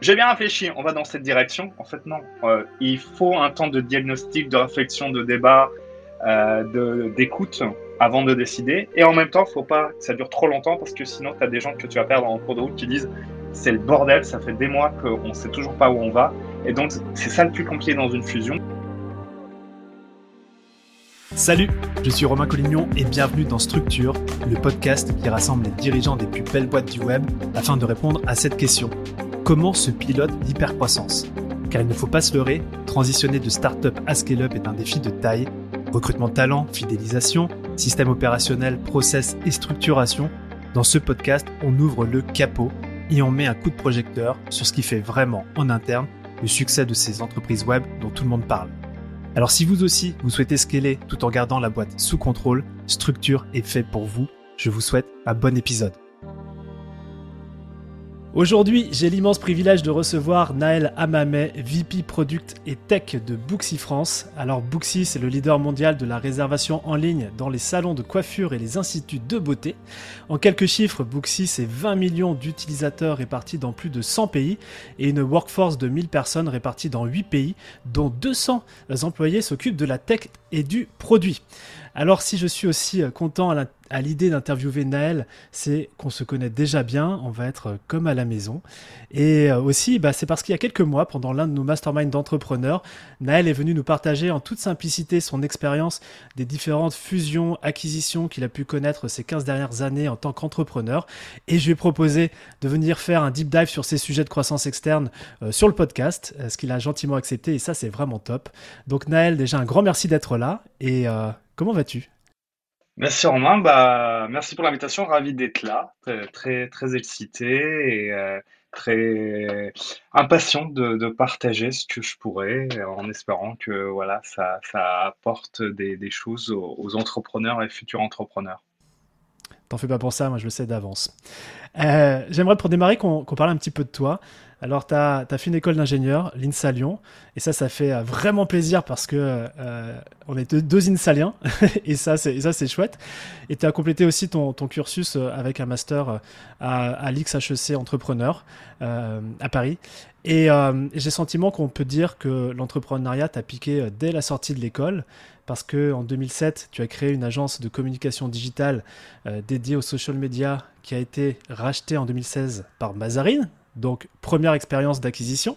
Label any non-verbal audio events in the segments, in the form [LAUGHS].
j'ai bien réfléchi, on va dans cette direction. En fait, non. Euh, il faut un temps de diagnostic, de réflexion, de débat, euh, d'écoute avant de décider. Et en même temps, il faut pas que ça dure trop longtemps parce que sinon, tu as des gens que tu vas perdre en cours de route qui disent c'est le bordel, ça fait des mois qu'on ne sait toujours pas où on va. Et donc, c'est ça le plus compliqué dans une fusion. Salut, je suis Romain Collignon et bienvenue dans Structure, le podcast qui rassemble les dirigeants des plus belles boîtes du web afin de répondre à cette question comment se pilote l'hypercroissance Car il ne faut pas se leurrer, transitionner de start-up à scale-up est un défi de taille. Recrutement talent, fidélisation, système opérationnel, process et structuration. Dans ce podcast, on ouvre le capot et on met un coup de projecteur sur ce qui fait vraiment en interne le succès de ces entreprises web dont tout le monde parle. Alors si vous aussi, vous souhaitez scaler tout en gardant la boîte sous contrôle, Structure est fait pour vous. Je vous souhaite un bon épisode. Aujourd'hui, j'ai l'immense privilège de recevoir Naël Amamé, VP Product et Tech de Booksy France. Alors Booksy, c'est le leader mondial de la réservation en ligne dans les salons de coiffure et les instituts de beauté. En quelques chiffres, Booksy, c'est 20 millions d'utilisateurs répartis dans plus de 100 pays et une workforce de 1000 personnes réparties dans 8 pays, dont 200 employés s'occupent de la tech et du produit. Alors si je suis aussi euh, content à l'idée d'interviewer Naël, c'est qu'on se connaît déjà bien, on va être euh, comme à la maison. Et euh, aussi, bah, c'est parce qu'il y a quelques mois, pendant l'un de nos masterminds d'entrepreneurs, Naël est venu nous partager en toute simplicité son expérience des différentes fusions, acquisitions qu'il a pu connaître ces 15 dernières années en tant qu'entrepreneur. Et je lui ai proposé de venir faire un deep dive sur ces sujets de croissance externe sur le podcast, ce qu'il a gentiment accepté et ça c'est vraiment top. Donc Naël, déjà un grand merci d'être là et Comment vas-tu? Merci Romain, bah, merci pour l'invitation, ravi d'être là, très, très, excité et euh, très impatient de, partager ce que je pourrais en espérant que voilà, ça, apporte des, choses aux, entrepreneurs et futurs entrepreneurs. T'en fais pas pour ça, moi je le sais d'avance. Euh, j'aimerais pour démarrer qu'on parle un petit peu de toi. Alors, tu as, fait une école d'ingénieur, l'INSA Lyon, et ça, ça fait euh, vraiment plaisir parce que euh, on est deux, INSAliens, [LAUGHS] et ça, c'est chouette. Et tu as complété aussi ton, cursus euh, avec un master à, à l'XHEC Entrepreneur à Paris. Et j'ai le sentiment qu'on peut dire que l'entrepreneuriat t'a piqué dès la sortie de l'école, parce que en 2007, tu as créé une agence de communication digitale dédiée aux social media qui a été rachetée en 2016 par Mazarine, donc première expérience d'acquisition.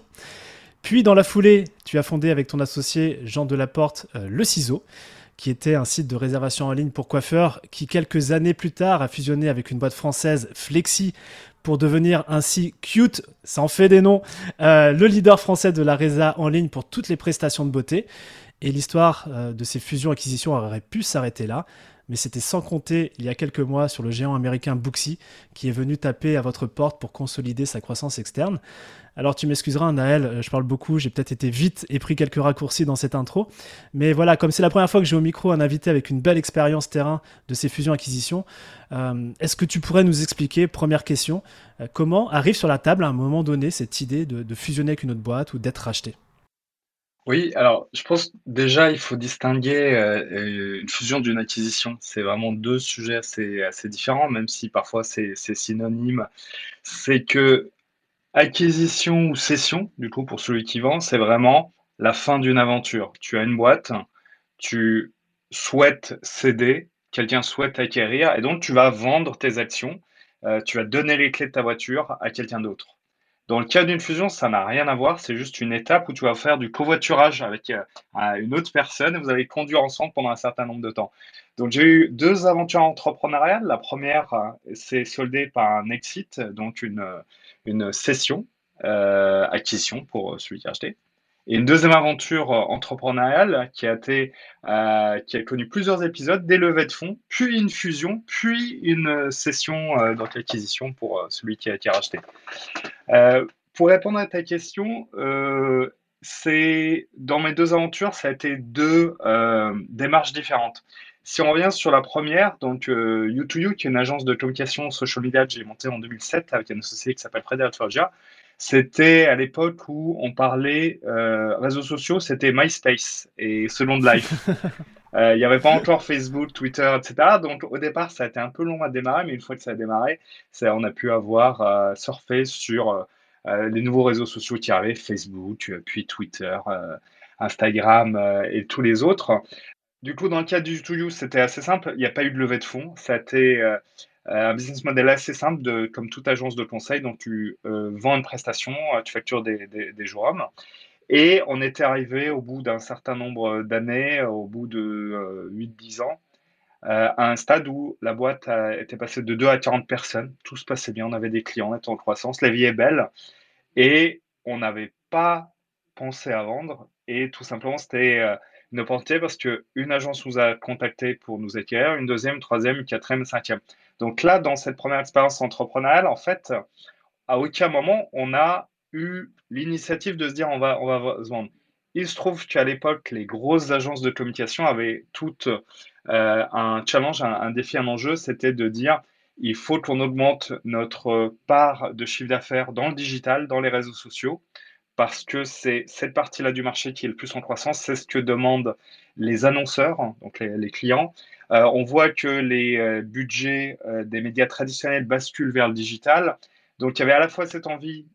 Puis dans la foulée, tu as fondé avec ton associé Jean Delaporte euh, Le Ciseau, qui était un site de réservation en ligne pour coiffeurs, qui quelques années plus tard a fusionné avec une boîte française Flexi pour devenir ainsi Cute, ça en fait des noms, euh, le leader français de la résa en ligne pour toutes les prestations de beauté. Et l'histoire euh, de ces fusions-acquisitions aurait pu s'arrêter là mais c'était sans compter il y a quelques mois sur le géant américain Booksy qui est venu taper à votre porte pour consolider sa croissance externe. Alors tu m'excuseras Naël, euh, je parle beaucoup, j'ai peut-être été vite et pris quelques raccourcis dans cette intro, mais voilà, comme c'est la première fois que j'ai au micro un invité avec une belle expérience terrain de ces fusions-acquisitions, euh, est-ce que tu pourrais nous expliquer, première question, euh, comment arrive sur la table à un moment donné cette idée de fusionner avec une autre boîte ou d'être racheté? Oui, alors je pense déjà il faut distinguer euh, une fusion d'une acquisition. C'est vraiment deux sujets assez, assez différents, même si parfois c'est synonyme. C'est que acquisition ou cession, du coup pour celui qui vend, c'est vraiment la fin d'une aventure. Tu as une boîte, tu souhaites céder, quelqu'un souhaite acquérir, et donc tu vas vendre tes actions, euh, tu vas donner les clés de ta voiture à quelqu'un d'autre. Dans le cas d'une fusion, ça n'a rien à voir. C'est juste une étape où tu vas faire du covoiturage avec euh, une autre personne et vous allez conduire ensemble pendant un certain nombre de temps. Donc, j'ai eu deux aventures entrepreneuriales. La première euh, s'est soldée par un exit, donc une, euh, une cession, acquisition pour celui qui a acheté. Et une deuxième aventure entrepreneuriale qui a, été, qui a connu plusieurs épisodes, des levées de fonds, puis une fusion, puis une session euh, d'acquisition pour celui qui a été racheté. Pour répondre à ta question, c'est dans mes deux aventures, ça a été deux démarches différentes. Si on revient sur la première, donc U2U, qui est une agence de communication social media que j'ai montée en 2007 avec un associé qui s'appelle Frédéric Forgia, c'était à l'époque où on parlait euh, réseaux sociaux, c'était MySpace et Second Life. [LAUGHS] Euh, il n'y avait pas encore Facebook, Twitter, etc. Donc au départ, ça a été un peu long à démarrer, mais une fois que ça a démarré, ça, on a pu avoir euh, surfé sur les nouveaux réseaux sociaux qui arrivaient, Facebook, puis Twitter, Instagram et tous les autres. Du coup, dans le cas du To You, c'était assez simple. Il n'y a pas eu de levée de fonds. Ça a été un business model assez simple, comme toute agence de conseil. Donc, tu vends une prestation, tu factures des, des, jours hommes. Et on était arrivé au bout d'un certain nombre d'années, au bout de 8-10 ans, euh, à un stade où la boîte était passée de 2 à 40 personnes. Tout se passait bien, on avait des clients, on était en croissance, la vie est belle. Et on n'avait pas pensé à vendre. Et tout simplement, c'était une opportunité parce qu'une agence nous a contacté pour nous acquérir, une deuxième, une troisième, une quatrième, une cinquième. Donc là, dans cette première expérience entrepreneuriale, en fait, à aucun moment, on a eu l'initiative de se dire on va, on va se vendre. Il se trouve qu'à l'époque, les grosses agences de communication avaient toutes euh, un challenge, un, défi, un enjeu, c'était de dire il faut qu'on augmente notre part de chiffre d'affaires dans le digital, dans les réseaux sociaux, parce que c'est cette partie-là du marché qui est le plus en croissance. C'est ce que demandent les annonceurs, donc les, clients. Euh, on voit que les euh, budgets des médias traditionnels basculent vers le digital. Donc il y avait à la fois cette envie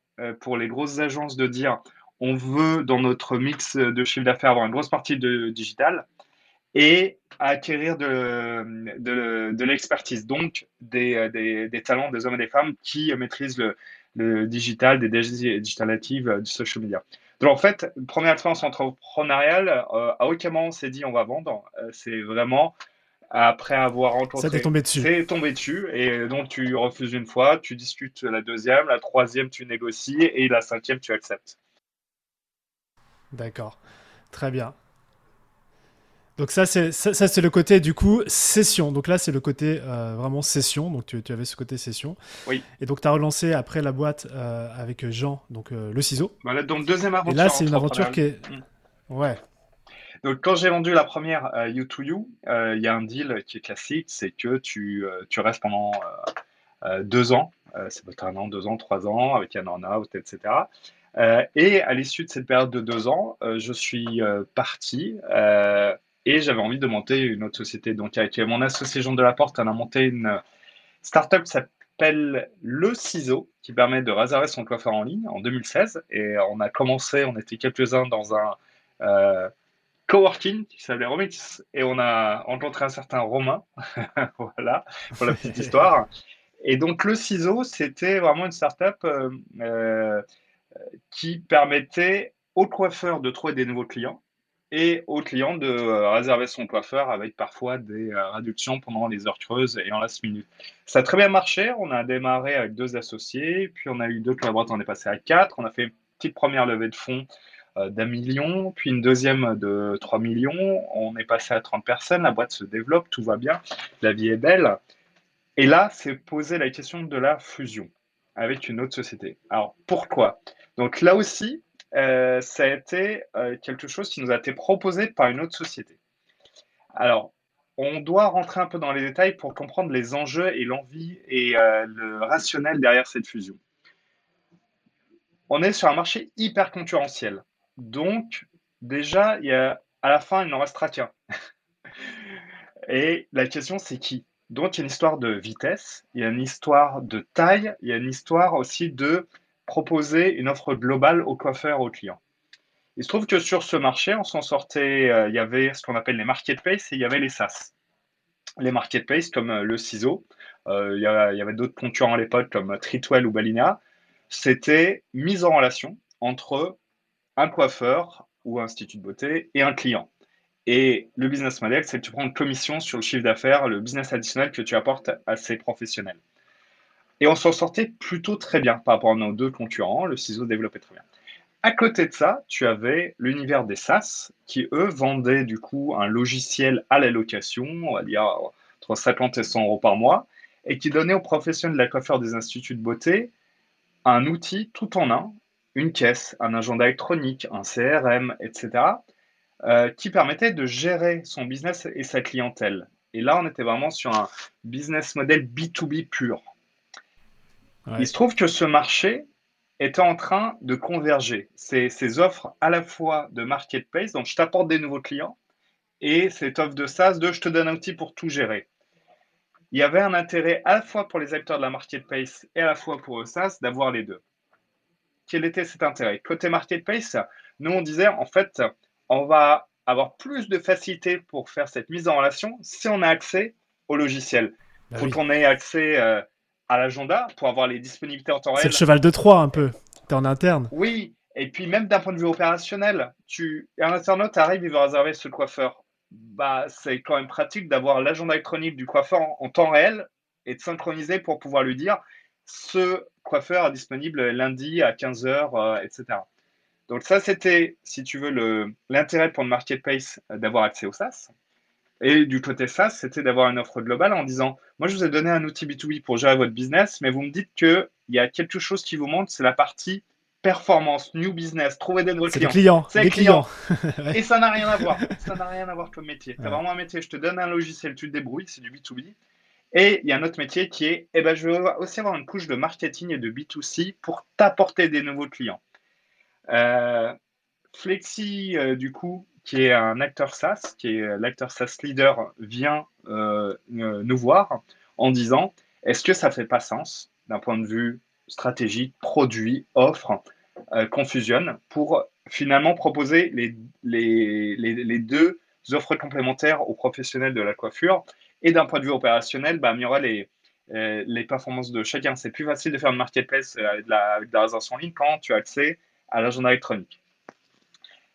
pour les grosses agences de dire on veut dans notre mix de chiffre d'affaires avoir une grosse partie de digital et acquérir de, l'expertise, donc des, talents des hommes et des femmes qui maîtrisent le, le digital, des digital natives, euh, du social media. Donc en fait, première expérience entrepreneuriale, euh, à aucun moment on s'est dit on va vendre, euh, c'est vraiment après avoir rencontré. Ça t'est tombé dessus. C'est tombé dessus. Et donc, tu refuses une fois, tu discutes la deuxième, la troisième, tu négocies, et la cinquième, tu acceptes. D'accord. Très bien. Donc ça c'est ça, c'est le côté du coup session. Donc là c'est le côté euh, vraiment session. Donc tu, tu, avais ce côté session. Oui. Et donc tu as relancé après la boîte euh, avec Jean, donc euh, le ciseau. Voilà, donc deuxième aventure. Et là c'est une aventure qui est mm. ouais. Donc quand j'ai vendu la première You to You, il y a un deal qui est classique, c'est que tu, tu restes pendant deux ans. c'est peut-être un an, deux ans, trois ans avec un an out, etc. et à l'issue de cette période de deux ans, je suis parti et j'avais envie de monter une autre société. Donc, avec mon associé Jean Delaporte, on a monté une startup qui s'appelle Le Ciseau, qui permet de réserver son coiffeur en ligne en 2016. Et on a commencé, on était quelques-uns dans un euh, coworking qui s'appelait Romix. Et on a rencontré un certain Romain. [LAUGHS] voilà, pour la petite histoire. Et donc, Le Ciseau, c'était vraiment une startup euh, euh, qui permettait aux coiffeurs de trouver des nouveaux clients et au client de euh, réserver son coiffeur avec parfois des euh, réductions pendant les heures creuses et en last minute. Ça a très bien marché. On a démarré avec deux associés, puis on a eu deux collaborateurs, on est passé à quatre. On a fait une petite première levée de fonds euh, d'un million, puis une deuxième de 3 millions. On est passé à 30 personnes, la boîte se développe, tout va bien, la vie est belle. Et là, c'est poser la question de la fusion avec une autre société. Alors, pourquoi? Donc là aussi, euh, ça a été euh, quelque chose qui nous a été proposé par une autre société. Alors, on doit rentrer un peu dans les détails pour comprendre les enjeux et l'envie et euh, le rationnel derrière cette fusion. On est sur un marché hyper concurrentiel. Donc, déjà, il y a, à la fin, il n'en restera qu'un. [LAUGHS] et la question, c'est qui? Donc, il y a une histoire de vitesse, il y a une histoire de taille, il y a une histoire aussi de proposer une offre globale aux coiffeurs, aux clients. Il se trouve que sur ce marché, on s'en sortait, euh, il y avait ce qu'on appelle les marketplaces et il y avait les SaaS. Les marketplaces comme euh, le ciseau, euh, il, y avait d'autres concurrents à l'époque comme Tritwell ou Balina, c'était mise en relation entre un coiffeur ou un institut de beauté et un client. Et le business model, c'est que tu prends une commission sur le chiffre d'affaires, le business additionnel que tu apportes à ces professionnels. Et on s'en sortait plutôt très bien par rapport à nos deux concurrents. Le ciseau développait très bien. À côté de ça, tu avais l'univers des SaaS qui, eux, vendaient du coup un logiciel à la location, on va dire entre 50 et 100 euros par mois, et qui donnait aux professionnels de la coiffure des instituts de beauté un outil tout en un, une caisse, un agenda électronique, un CRM, etc., euh, qui permettait de gérer son business et sa clientèle. Et là, on était vraiment sur un business model B2B pur. Il se trouve que ce marché est en train de converger. Ces, offres à la fois de marketplace, donc je t'apporte des nouveaux clients, et cette offre de SaaS de je te donne un outil pour tout gérer. Il y avait un intérêt à la fois pour les acteurs de la marketplace et à la fois pour le SaaS d'avoir les deux. quel était cet intérêt? Côté marketplace, nous, on disait, en fait, on va avoir plus de facilité pour faire cette mise en relation si on a accès au logiciel. Bah Faut qu'on ait accès euh, à l'agenda pour avoir les disponibilités en temps réel. C'est le cheval de Troie un peu. Tu es en interne. Oui, et puis même d'un point de vue opérationnel, tu, un internaute arrive, il veut réserver ce coiffeur. Bah, c'est quand même pratique d'avoir l'agenda électronique du coiffeur en, temps réel et de synchroniser pour pouvoir lui dire ce coiffeur est disponible lundi à 15h, euh, etc. Donc ça, c'était, si tu veux, l'intérêt pour le marketplace euh, d'avoir accès au SaaS. Et du côté SaaS, c'était d'avoir une offre globale en disant, moi, je vous ai donné un outil B2B pour gérer votre business, mais vous me dites qu'il y a quelque chose qui vous manque, c'est la partie performance, new business, trouver des nouveaux clients. C'est les clients. [LAUGHS] Et ça n'a rien à voir. Ça n'a rien à voir comme métier. Tu as vraiment un métier, je te donne un logiciel, tu te débrouilles, c'est du B2B. Et il y a un autre métier qui est, eh ben, je veux aussi avoir une couche de marketing et de B2C pour t'apporter des nouveaux clients. Euh, Flexi, euh, du coup, qui est un acteur SaaS, qui est l'acteur SaaS leader, vient euh, nous voir en disant est-ce que ça fait pas sens d'un point de vue stratégique, produit, offre, qu'on fusionne pour finalement proposer les, deux offres complémentaires aux professionnels de la coiffure et d'un point de vue opérationnel, bah, améliorer les, les performances de chacun. C'est plus facile de faire une marketplace avec de la, de en ligne quand tu as accès à l'agenda électronique.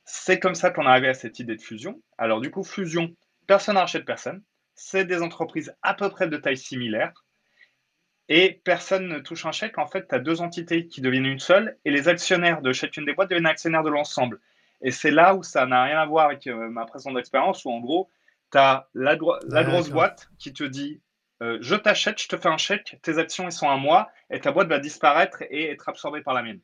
C'est comme ça qu'on est arrivé à cette idée de fusion. Alors du coup, fusion, personne n'achète personne. C'est des entreprises à peu près de taille similaire. Et personne ne touche un chèque. En fait, tu as deux entités qui deviennent une seule et les actionnaires de chacune des boîtes deviennent actionnaires de l'ensemble. Et c'est là où ça n'a rien à voir avec euh, ma précédente expérience, où en gros, tu as la, grosse boîte qui te dit euh, Je t'achète, je te fais un chèque, tes actions elles sont à moi, et ta boîte va disparaître et être absorbée par la mienne.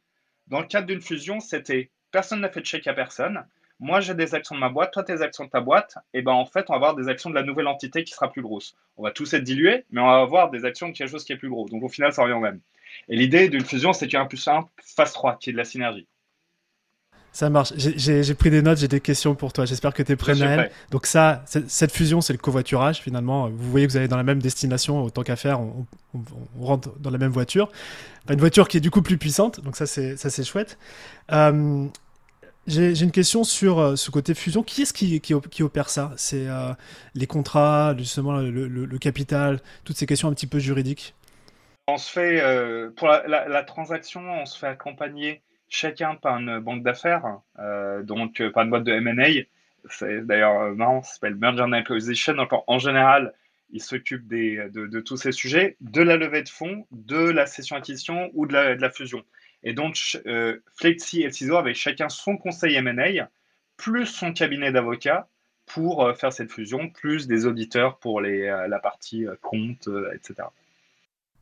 Dans le cadre d'une fusion, c'était personne n'a fait de chèque à personne. Moi, j'ai des actions de ma boîte, toi, tes actions de ta boîte. Et ben en fait, on va avoir des actions de la nouvelle entité qui sera plus grosse. On va tous être dilués, mais on va avoir des actions de quelque chose qui est plus gros. Donc au final, ça revient au même. Et l'idée d'une fusion, c'est qu'il y a un plus 1 phase 3, qui est de la synergie. Ça marche. J'ai pris des notes, j'ai des questions pour toi. J'espère que tu es prêt, Naël. Donc ça, cette fusion, c'est le covoiturage finalement. Vous voyez que vous allez dans la même destination, autant qu'à faire, on, rentre dans la même voiture. une voiture qui est du coup plus puissante, donc ça c'est chouette. Euh, j'ai une question sur euh, ce côté fusion. Qui est-ce qui, qui, opère ça? C'est euh, les contrats, justement le, capital, toutes ces questions un petit peu juridiques? On se fait, pour la, la, transaction, on se fait accompagner chacun par une banque d'affaires, euh, donc euh, par une boîte de M&A. C'est d'ailleurs euh, marrant, ça s'appelle Merger and Acquisition. Donc, en, général, ils s'occupent de, tous ces sujets, de la levée de fonds, de la session acquisition ou de la, fusion. Et donc, Flexi et CISO avaient chacun son conseil M&A, plus son cabinet d'avocats pour faire cette fusion, plus des auditeurs pour la partie compte, etc.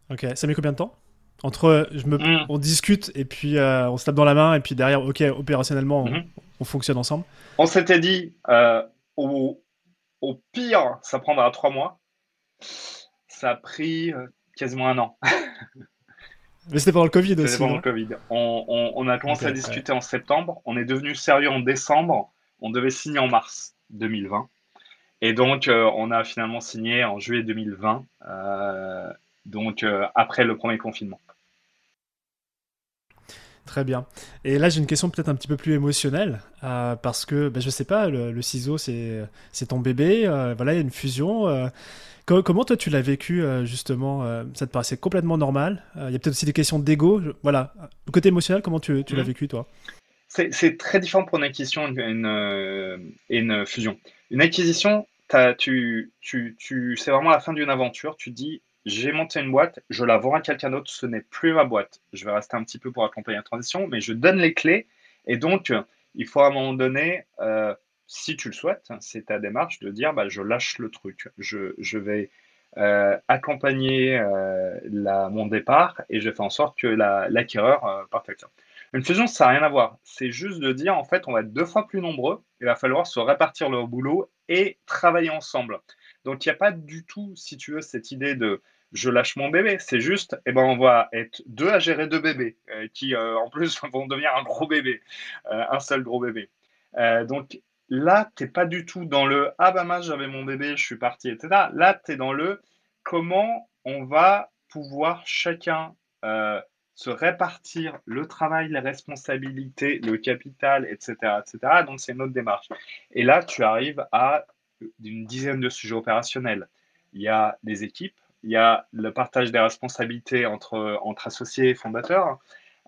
Ok, ça met combien de temps? Entre je me, mm. on discute et puis euh, on se tape dans la main et puis derrière, ok, opérationnellement, on, mm-hmm. fonctionne ensemble. On s'était dit, euh, au, au, pire, ça prendra trois mois. Ça a pris euh, quasiment un an. [LAUGHS] Mais c'était pendant le Covid aussi. Pendant le Covid. On, on, a commencé à discuter en septembre. On est devenu sérieux en décembre. On devait signer en mars 2020. Et donc, on a finalement signé en juillet 2020. donc, après le premier confinement. Très bien. Et là, j'ai une question peut-être un petit peu plus émotionnelle, euh, parce que ben, je sais pas, le, ciseau, c'est ton bébé, euh, voilà, il y a une fusion. Euh. comment toi, tu l'as vécu, justement Ça te paraissait complètement normal? Il y a peut-être aussi des questions d'ego. Voilà. Le côté émotionnel, comment tu, l'as mmh. vécu, toi? C'est très différent pour une acquisition et une, une, fusion. Une acquisition, tu, tu, tu, c'est vraiment la fin d'une aventure. Tu dis, j'ai monté une boîte, je la vends à quelqu'un d'autre, ce n'est plus ma boîte. Je vais rester un petit peu pour accompagner la transition, mais je donne les clés. Et donc, il faut à un moment donné, euh, si tu le souhaites, c'est ta démarche de dire bah, je lâche le truc. Je, vais euh, accompagner euh, la, mon départ et je fais en sorte que l'acquéreur parte avec. Une fusion, ça n'a rien à voir. C'est juste de dire en fait, on va être deux fois plus nombreux. Il va falloir se répartir le boulot et travailler ensemble. Donc, il n'y a pas du tout, si tu veux, cette idée de je lâche mon bébé. C'est juste, eh ben, on va être deux à gérer deux bébés euh, qui, euh, en plus, [LAUGHS] vont devenir un gros bébé, euh, un seul gros bébé. donc là, tu n'es pas du tout dans le ah bah j'avais mon bébé, je suis parti, etc. Là, tu es dans le comment on va pouvoir chacun se répartir le travail, les responsabilités, le capital, etc. etc. Donc, c'est une autre démarche. Et là, tu arrives à une dizaine de sujets opérationnels. Il y a des équipes, il y a le partage des responsabilités entre, entre associés et fondateurs,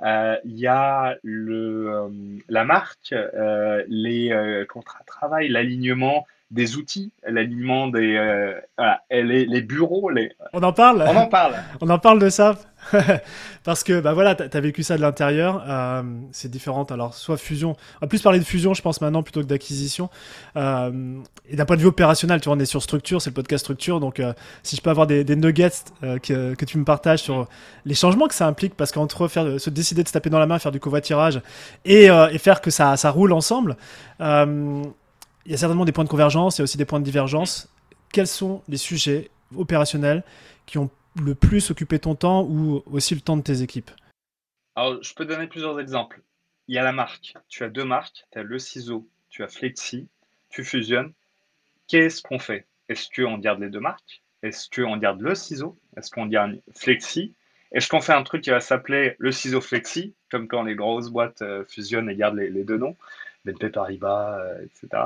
euh, il y a le, euh, la marque, euh, les contrats de travail, l'alignement des outils, l'alignement des euh, les, les, bureaux. Les... On en parle? On en parle. [LAUGHS] On en parle de ça [LAUGHS] parce que bah voilà, t'as as vécu ça de l'intérieur. Euh, c'est différent. Alors soit fusion, on va plus parler de fusion, je pense maintenant plutôt que d'acquisition. Euh, et d'un point de vue opérationnel, tu vois, on est sur structure, c'est le podcast structure. Donc si je peux avoir des, des nuggets que, que, tu me partages sur les changements que ça implique, parce qu'entre faire se décider de se taper dans la main, faire du covoiturage et, et faire que ça ça roule ensemble. Il y a certainement des points de convergence, il y a aussi des points de divergence. Quels sont les sujets opérationnels qui ont le plus occupé ton temps ou aussi le temps de tes équipes? Alors, je peux donner plusieurs exemples. Il y a la marque. Tu as deux marques. Tu as le ciseau, tu as Flexi. Tu fusionnes. Qu'est-ce qu'on fait? Est-ce qu'on garde les deux marques? Est-ce qu'on garde le ciseau? Est-ce qu'on garde Flexi? Est-ce qu'on fait un truc qui va s'appeler le ciseau Flexi, comme quand les grosses boîtes euh, fusionnent et gardent les deux noms BNP Paribas, euh, etc.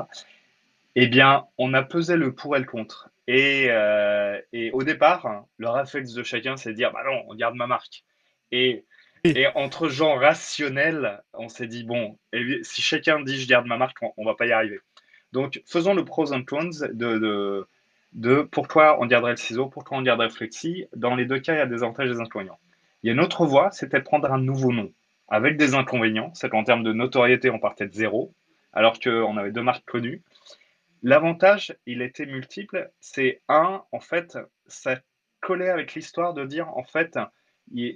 Eh bien, on a pesé le pour et le contre. Et, euh, et au départ, le réflexe de chacun, c'est de dire, bah non, on garde ma marque. Et, et entre gens rationnels, on s'est dit, bon, si chacun dit, je garde ma marque, on, on va pas y arriver. Donc, faisons le pros and cons de, de, de pourquoi on garderait le ciseau, pourquoi on garderait le flexi. Dans les deux cas, il y a des avantages et des inconvénients. Il y a une autre voie, c'était de prendre un nouveau nom, avec des inconvénients. C'est qu'en termes de notoriété, on partait de zéro, alors qu'on avait deux marques connues. L'avantage, il était multiple. C'est un, en fait, ça collait avec l'histoire de dire, en fait,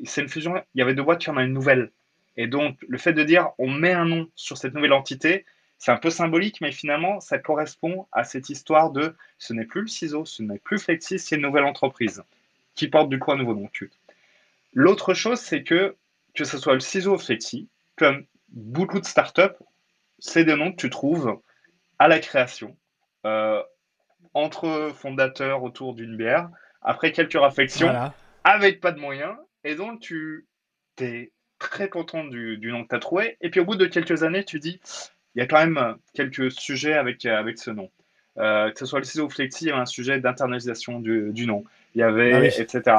c'est une fusion, il y avait deux boîtes, il y en a une nouvelle. Et donc, le fait de dire, on met un nom sur cette nouvelle entité, c'est un peu symbolique, mais finalement, ça correspond à cette histoire de ce n'est plus le ciseau, ce n'est plus Flexi, c'est une nouvelle entreprise qui porte du coup un nouveau nom. L'autre chose, c'est que, que ce soit le ciseau Flexi, comme beaucoup de startups, c'est des noms que tu trouves à la création, euh, entre fondateurs autour d'une bière, après quelques réflexions, voilà. avec pas de moyens, et donc tu es très content du, du nom que tu as trouvé, et puis au bout de quelques années, tu dis, il y a quand même quelques sujets avec, avec ce nom. Euh, que ce soit le ciseau Flexi, il y avait un sujet d'internalisation du, du, nom. Il y avait, ah oui, etc.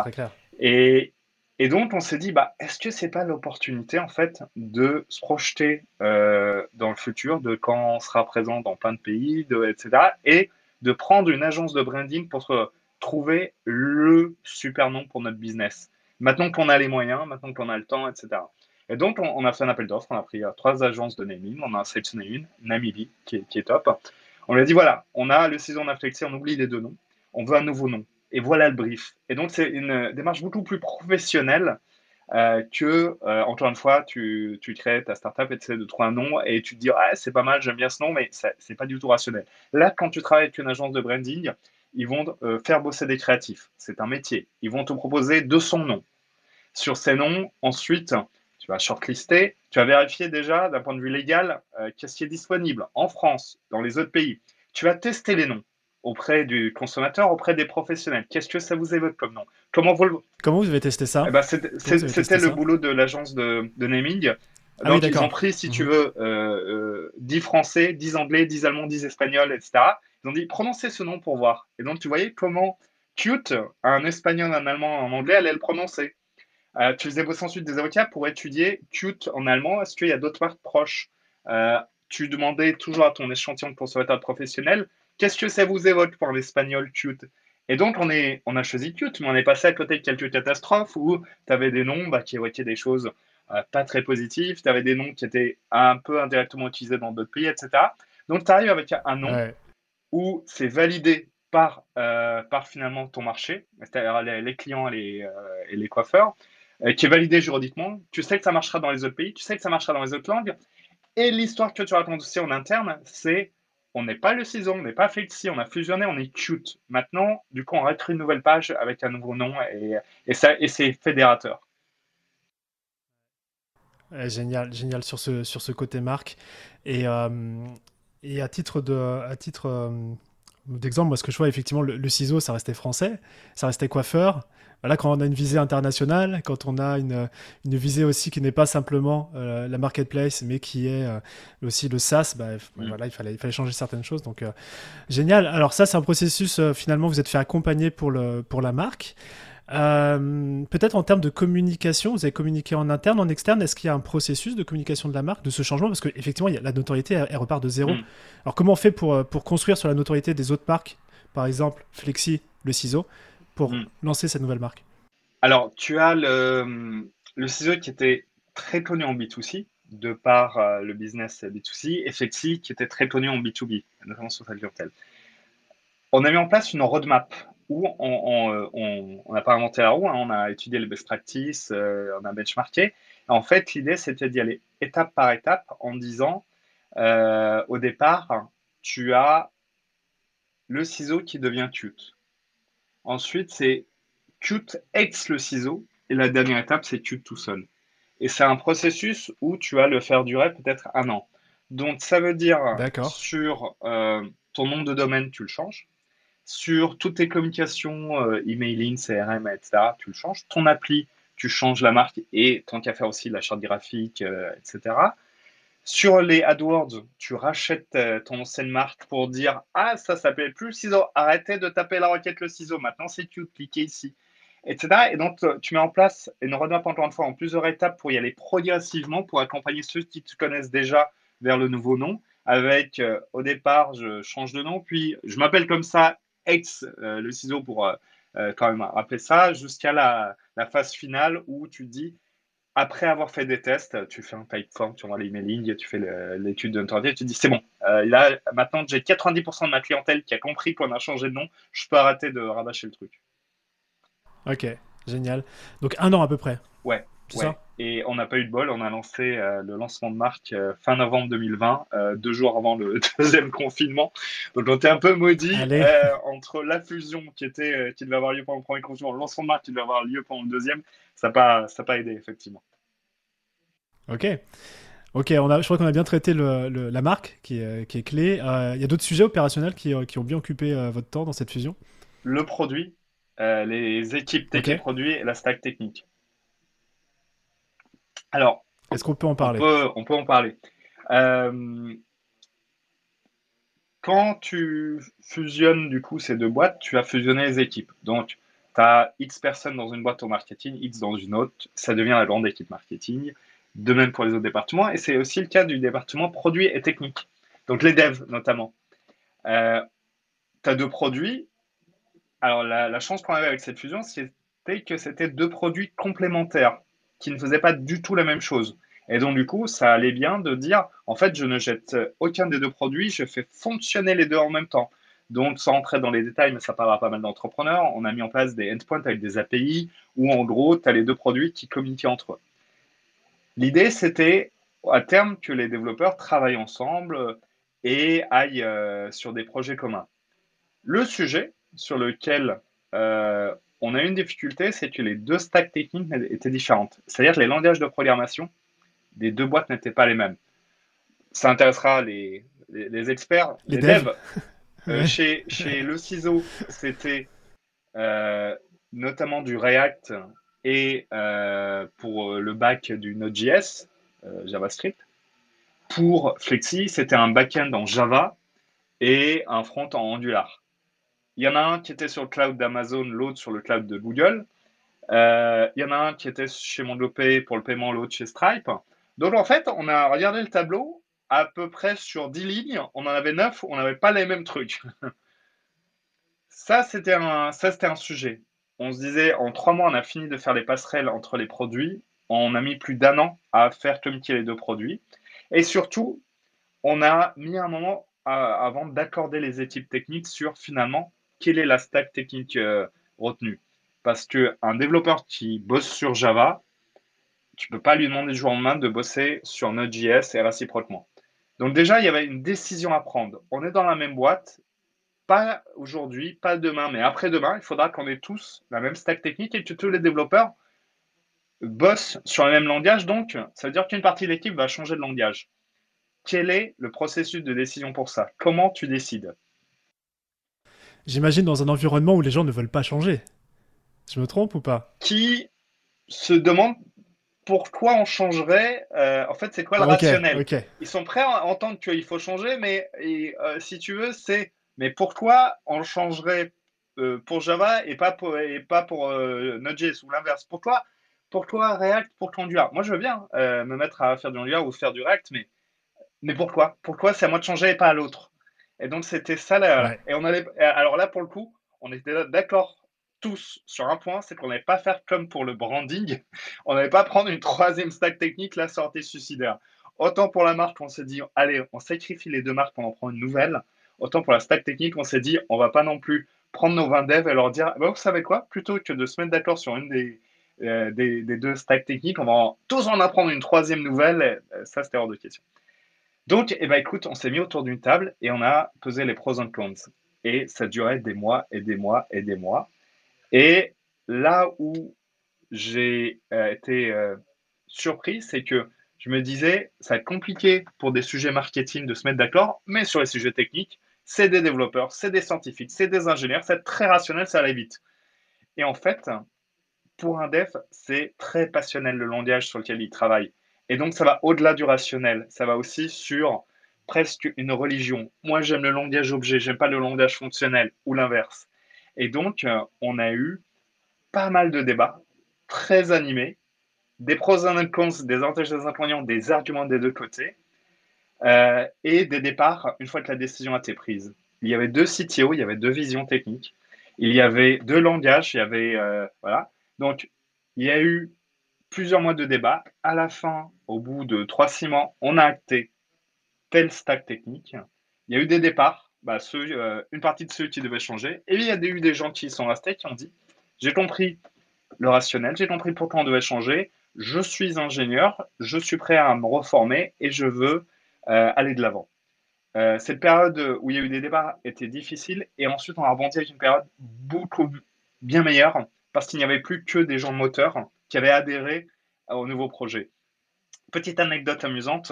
Et, et donc, on s'est dit, bah, est-ce que c'est pas l'opportunité, en fait, de se projeter euh, dans le futur, de quand on sera présent dans plein de pays, etc., et de prendre une agence de branding pour trouver le super nom pour notre business? Maintenant qu'on a les moyens, maintenant qu'on a le temps, etc. Et donc, on, on a fait un appel d'offres, on a pris euh, trois agences de naming, on a sélectionné une, Namibi, qui est, top. On lui a dit, voilà, on a le saison d'afflexé, on oublie les deux noms, on veut un nouveau nom et voilà le brief. Et donc, c'est une démarche beaucoup plus professionnelle euh, que, euh, encore une fois, tu, crées ta startup et tu essaies de trouver un nom et tu te dis, ah, c'est pas mal, j'aime bien ce nom, mais c'est pas du tout rationnel. Là, quand tu travailles avec une agence de branding, ils vont euh, faire bosser des créatifs. C'est un métier. Ils vont te proposer 200 noms. Sur ces noms, ensuite, tu vas shortlister, tu vas vérifier déjà d'un point de vue légal euh, qu'est-ce qui est disponible en France, dans les autres pays. Tu vas tester les noms auprès du consommateur, auprès des professionnels. Qu'est-ce que ça vous évoque comme nom? Comment vous, Comment vous avez testé ça? Eh ben, C'était le boulot de l'agence de, de, naming. Ah Donc, oui, ils ont pris, si mmh. tu veux, euh, euh, 10 français, 10 anglais, 10 allemands, 10 espagnols, etc. Ils ont dit, prononcez ce nom pour voir. Et donc, tu voyais comment cute, un espagnol, un allemand, un anglais allait le prononcer. Euh, tu faisais ensuite des avocats pour étudier cute en allemand. Est-ce qu'il y a d'autres marques proches? Euh, Tu demandais toujours à ton échantillon de consommateur professionnel Qu'est-ce que ça vous évoque pour l'espagnol cute? Et donc, on, est, on a choisi cute, mais on est passé à côté de quelques catastrophes où tu avais des noms bah, qui évoquaient des choses euh, pas très positives, tu avais des noms qui étaient un peu indirectement utilisés dans d'autres pays, etc. Donc, tu arrives avec un nom ouais. où c'est validé par, euh, par finalement ton marché, c'est-à-dire les, les, clients et les, euh, et les coiffeurs, qui est validé juridiquement. Tu sais que ça marchera dans les autres pays, tu sais que ça marchera dans les autres langues. Et l'histoire que tu racontes aussi en interne, c'est on n'est pas le ciseau, on n'est pas Flexi, on a fusionné, on est cute. Maintenant, du coup, on réécrit une nouvelle page avec un nouveau nom et, et, c'est fédérateur. Génial, génial sur ce, côté marque. Et, euh, et à titre de, à titre euh, d'exemple, moi, ce que je vois, effectivement, le, le, ciseau, ça restait français, ça restait coiffeur. voilà, quand on a une visée internationale, quand on a une, une visée aussi qui n'est pas simplement euh, la marketplace, mais qui est euh, aussi le SaaS, bah, voilà, il fallait, il fallait changer certaines choses. Donc, euh, génial. Alors ça, c'est un processus, finalement, vous êtes fait accompagner pour, le, pour la marque. Peut-être en termes de communication, vous avez communiqué en interne, en externe, est-ce qu'il y a un processus de communication de la marque, de ce changement? Parce qu'effectivement, la notoriété, elle, repart de zéro. Mm. Alors comment on fait pour, pour construire sur la notoriété des autres marques? Par exemple, Flexi, le ciseau pour mm. lancer cette nouvelle marque Alors, tu as le, le ciseau qui était très connu en B2C, de par euh, le business B2C, et Flexi qui était très connu en B2B, notamment sur sa clientèle. On a mis en place une roadmap où on n'a pas inventé la roue, hein, on a étudié les best practices, euh, on a benchmarké. En fait, l'idée, c'était d'y aller étape par étape en disant, euh, au départ, tu as le ciseau qui devient cute. Ensuite, c'est Qt ex le ciseau. Et la dernière étape, c'est Qt tout seul. Et c'est un processus où tu vas le faire durer peut-être un an. Donc, ça veut dire sur euh, ton nom de domaine, tu le changes. Sur toutes tes communications, euh, emailing, CRM, etc., tu le changes. Ton appli, tu changes la marque et tant qu'à faire aussi la charte graphique, euh, etc. Sur les AdWords, tu rachètes euh, ton ancienne marque pour dire Ah, ça s'appelait plus le ciseau, arrêtez de taper la requête le ciseau, maintenant c'est cute, cliquez ici, etc. Et donc, euh, tu mets en place une roadmap encore une fois en plusieurs étapes pour y aller progressivement, pour accompagner ceux qui te connaissent déjà vers le nouveau nom. Avec au départ, je change de nom, puis je m'appelle comme ça, ex le ciseau pour quand même rappeler ça, jusqu'à la, la phase finale où tu dis après avoir fait des tests, tu fais un typeform, tu envoies l'emailing, tu fais l'étude de notoriété, tu dis c'est bon, euh, là maintenant j'ai 90% de ma clientèle qui a compris qu'on a changé de nom, je peux arrêter de rabâcher le truc. Ok, génial. Donc un an à peu près. Ouais. Ça? Et on n'a pas eu de bol, on a lancé euh, le lancement de marque euh, fin novembre 2020, deux jours avant le [LAUGHS] deuxième confinement. Donc on était un peu maudit entre la fusion qui, était, qui devait avoir lieu pendant le premier confinement, le lancement de marque qui devait avoir lieu pendant le deuxième. Ça n'a pas, pas aidé, effectivement. Ok. Ok, on a, je crois qu'on a bien traité le, la marque qui est, qui est clé. Euh, il y a d'autres sujets opérationnels qui, qui, ont bien occupé euh, votre temps dans cette fusion? Le produit, euh, les équipes techniques produits et la stack technique. Alors, est-ce qu'on peut en parler on peut, en parler. quand tu fusionnes du coup ces deux boîtes, tu vas fusionner les équipes. Donc, tu as X personnes dans une boîte au marketing, X dans une autre, ça devient la grande équipe marketing. De même pour les autres départements. Et c'est aussi le cas du département produits et techniques. Donc les devs notamment. Euh, tu as deux produits. Alors la, chance qu'on avait avec cette fusion, c'était que c'était deux produits complémentaires qui ne faisaient pas du tout la même chose. Et donc, du coup, ça allait bien de dire, en fait, je ne jette aucun des deux produits, je fais fonctionner les deux en même temps. Donc, sans entrer dans les détails, mais ça parlera pas mal d'entrepreneurs, on a mis en place des endpoints avec des API où, en gros, tu as les deux produits qui communiquent entre eux. L'idée, c'était à terme que les développeurs travaillent ensemble et aillent euh, sur des projets communs. Le sujet sur lequel euh, on a une difficulté, c'est que les deux stacks techniques étaient différentes. C'est-à-dire que les langages de programmation des deux boîtes n'étaient pas les mêmes. Ça intéressera les, experts, les, devs. [LAUGHS] Euh, chez, chez Le Ciseau, c'était notamment du React et euh, pour le back du Node.js, euh, JavaScript. Pour Flexi, c'était un back-end en Java et un front en Angular. Il y en a un qui était sur le cloud d'Amazon, l'autre sur le cloud de Google. Euh, il y en a un qui était chez MongoPay pour le paiement, l'autre chez Stripe. Donc en fait, on a regardé le tableau à peu près sur 10 lignes. On en avait 9, on n'avait pas les mêmes trucs. [LAUGHS] ça, c'était un, un sujet on se disait, en trois mois, on a fini de faire les passerelles entre les produits. On a mis plus d'un an à faire communiquer les deux produits. Et surtout, on a mis un moment avant d'accorder les équipes techniques sur finalement quelle est la stack technique euh, retenue. Parce qu'un développeur qui bosse sur Java, tu ne peux pas lui demander du jour au lendemain de bosser sur Node.js et réciproquement. Donc déjà, il y avait une décision à prendre. On est dans la même boîte, pas aujourd'hui, pas demain, mais après-demain, il faudra qu'on ait tous la même stack technique et que tous les développeurs bossent sur le même langage. Donc, ça veut dire qu'une partie de l'équipe va changer de langage. Quel est le processus de décision pour ça? Comment tu décides? J'imagine dans un environnement où les gens ne veulent pas changer. Je me trompe ou pas? Qui se demandent pourquoi on changerait. Euh, en fait, c'est quoi le rationnel? Ils sont prêts à entendre qu'il faut changer, mais euh, si tu veux, c'est mais pourquoi on changerait euh, pour Java et pas pour, et pas pour Node.js ou l'inverse? Pourquoi, pourquoi React pour Angular? Moi, je veux bien me mettre à faire du Angular ou faire du React, mais, mais pourquoi? Pourquoi c'est à moi de changer et pas à l'autre? Et donc, c'était ça. Là, Et on allait, alors là, pour le coup, on était d'accord tous sur un point, c'est qu'on n'allait pas faire comme pour le branding, [LAUGHS] on n'allait pas prendre une troisième stack technique, la sortie suicidaire. Autant pour la marque, on s'est dit, allez, on sacrifie les deux marques pour en prendre une nouvelle. Autant pour la stack technique, on s'est dit, on va pas non plus prendre nos 20 devs et leur dire, bah, vous savez quoi, plutôt que de se mettre d'accord sur une des, euh, des, deux stacks techniques, on va tous en apprendre une troisième nouvelle. Euh, ça, c'était hors de question. Donc, eh ben, écoute, on s'est mis autour d'une table et on a pesé les pros and cons. Et ça durait des mois et des mois et des mois. Et là où j'ai euh, été euh, surpris, c'est que je me disais, ça va être compliqué pour des sujets marketing de se mettre d'accord, mais sur les sujets techniques, c'est des développeurs, c'est des scientifiques, c'est des ingénieurs, c'est très rationnel, ça allait vite. Et en fait, pour un dev, c'est très passionnel le langage sur lequel il travaille. Et donc, ça va au-delà du rationnel. Ça va aussi sur presque une religion. Moi, j'aime le langage objet, j'aime pas le langage fonctionnel ou l'inverse. Et donc, euh, on a eu pas mal de débats très animés, des pros et cons, des avantages des inconvénients, des arguments des deux côtés, euh, et des départs une fois que la décision a été prise. Il y avait deux CTO, il y avait deux visions techniques, il y avait deux langages, il y avait. Euh, voilà. Donc, il y a eu plusieurs mois de débat. À la fin, au bout de trois, six mois, on a acté tel stack technique. Il y a eu des départs, bah, euh, une partie de ceux qui devaient changer. Et il y a eu des gens qui sont restés qui ont dit J'ai compris le rationnel, j'ai compris pourquoi on devait changer. Je suis ingénieur, je suis prêt à me reformer et je veux euh, aller de l'avant. Euh, cette période où il y a eu des débats était difficile et ensuite on a rebondi avec une période beaucoup bien meilleure parce qu'il n'y avait plus que des gens moteurs qui avaient adhéré au nouveau projet. Petite anecdote amusante,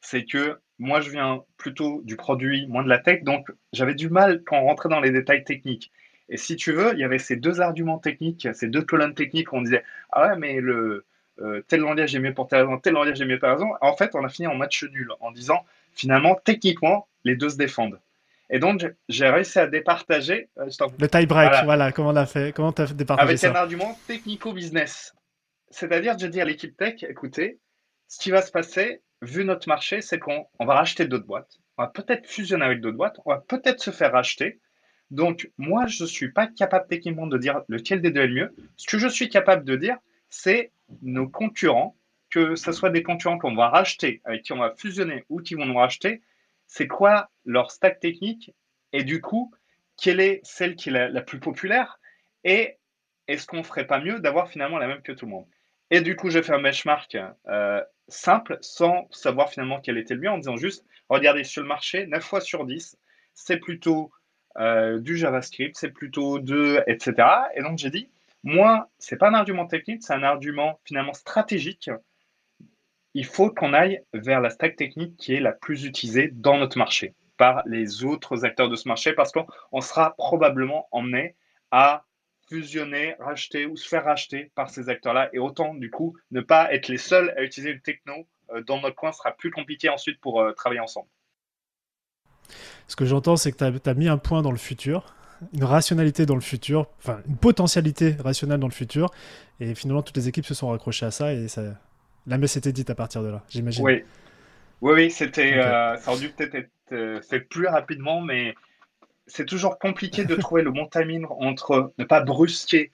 c'est que moi, je viens plutôt du produit, moins de la tech, donc j'avais du mal quand on rentrait dans les détails techniques. Et si tu veux, il y avait ces deux arguments techniques, ces deux colonnes techniques où on disait Ah ouais, mais le, euh, tel langage est mieux pour telle raison, tel langage est mieux pour raison. En fait, on a fini en match nul en disant finalement, techniquement, les deux se défendent. Et donc, j'ai réussi à départager. Euh, le tie break, voilà. comment on a fait Comment tu as départagé Avec ça? un argument technico-business. C'est-à-dire, je dis à l'équipe tech écoutez, ce qui va se passer, vu notre marché, c'est qu'on va racheter d'autres boîtes. On va peut-être fusionner avec d'autres boîtes. On va peut-être se faire racheter. Donc, moi, je ne suis pas capable techniquement de dire lequel des deux est le mieux. Ce que je suis capable de dire, c'est nos concurrents, que ce soit des concurrents qu'on va racheter, avec qui on va fusionner ou qui vont nous racheter, c'est quoi leur stack technique et du coup, quelle est celle qui est la, plus populaire et est-ce qu'on ne ferait pas mieux d'avoir finalement la même que tout le monde? Et du coup, je fais un benchmark euh, simple sans savoir finalement quel était le mieux en disant juste regardez sur le marché 9 fois sur 10 c'est plutôt euh, du JavaScript c'est plutôt de etc et donc j'ai dit moi c'est pas un argument technique c'est un argument finalement stratégique. Il faut qu'on aille vers la stack technique qui est la plus utilisée dans notre marché par les autres acteurs de ce marché parce qu'on sera probablement emmené à fusionner, racheter ou se faire racheter par ces acteurs-là. Et autant, du coup, ne pas être les seuls à utiliser le techno euh, dans notre coin sera plus compliqué ensuite pour euh, travailler ensemble. Ce que j'entends, c'est que tu as, mis un point dans le futur, une rationalité dans le futur, enfin une potentialité rationnelle dans le futur. Et finalement, toutes les équipes se sont raccrochées à ça et ça, la messe était dite à partir de là, j'imagine. Oui, oui, oui c'était, euh, ça aurait dû peut-être être fait plus rapidement, mais c'est toujours compliqué de trouver le bon timing entre ne pas brusquer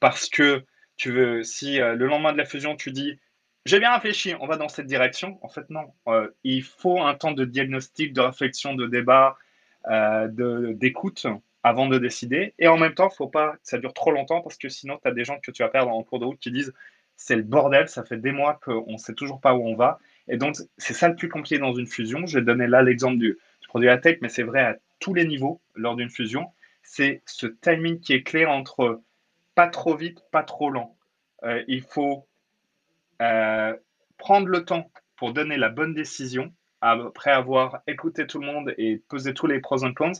parce que tu veux, si euh, le lendemain de la fusion, tu dis j'ai bien réfléchi, on va dans cette direction. En fait, non. Euh, il faut un temps de diagnostic, de réflexion, de débat, euh, d'écoute avant de décider. Et en même temps, il ne faut pas que ça dure trop longtemps parce que sinon, tu as des gens que tu vas perdre en cours de route qui disent c'est le bordel, ça fait des mois qu'on ne sait toujours pas où on va. Et donc, c'est ça le plus compliqué dans une fusion. Je vais donner là l'exemple du, du produit à tech, mais c'est vrai à tous les niveaux lors d'une fusion, c'est ce timing qui est clair entre pas trop vite, pas trop lent. Euh, il faut euh, prendre le temps pour donner la bonne décision après avoir écouté tout le monde et pesé tous les pros et cons.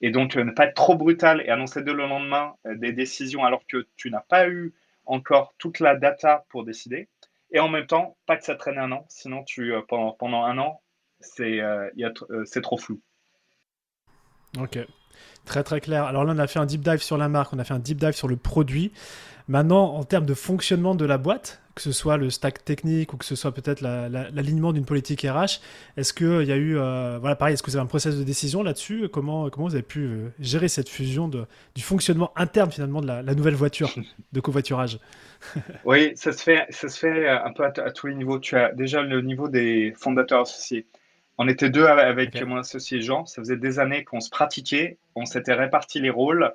Et donc, ne pas être trop brutal et annoncer dès le lendemain des décisions alors que tu n'as pas eu encore toute la data pour décider. Et en même temps, pas que ça traîne un an, sinon tu, pendant, pendant un an, c'est trop flou. Ok, très très clair. Alors là, on a fait un deep dive sur la marque, on a fait un deep dive sur le produit. Maintenant, en termes de fonctionnement de la boîte, que ce soit le stack technique ou que ce soit peut-être l'alignement d'une politique RH, est-ce qu'il y a eu, euh, voilà, pareil, est-ce que vous avez un process de décision là-dessus? Comment, comment vous avez pu euh, gérer cette fusion de, du fonctionnement interne finalement de la, nouvelle voiture [LAUGHS] de covoiturage? Oui, ça se fait, ça se fait euh, un peu à, tous les niveaux. Tu as déjà le niveau des fondateurs associés. On était deux avec mon associé Jean. Ça faisait des années qu'on se pratiquait, on s'était réparti les rôles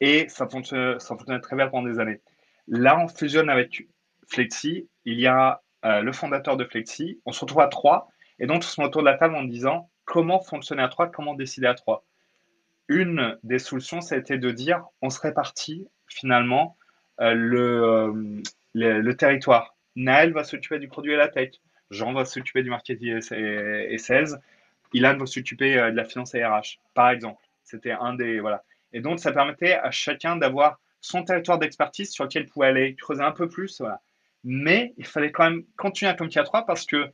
et ça fonctionnait, ça fonctionnait très bien pendant des années. Là, on fusionne avec Flexi. Il y a euh, le fondateur de Flexi. On se retrouve à trois et donc on se met autour de la table en disant comment fonctionner à trois, comment décider à trois. Une des solutions, ça a été de dire on se répartit finalement euh, euh, le, le, territoire. Naël va s'occuper du produit et la tech. Jean va s'occuper du marketing et, sales, Ilan va s'occuper euh, de la finance et RH, par exemple. C'était un des. Voilà. Et donc, ça permettait à chacun d'avoir son territoire d'expertise sur lequel il pouvait aller creuser un peu plus. Mais il fallait quand même continuer à communiquer à trois parce que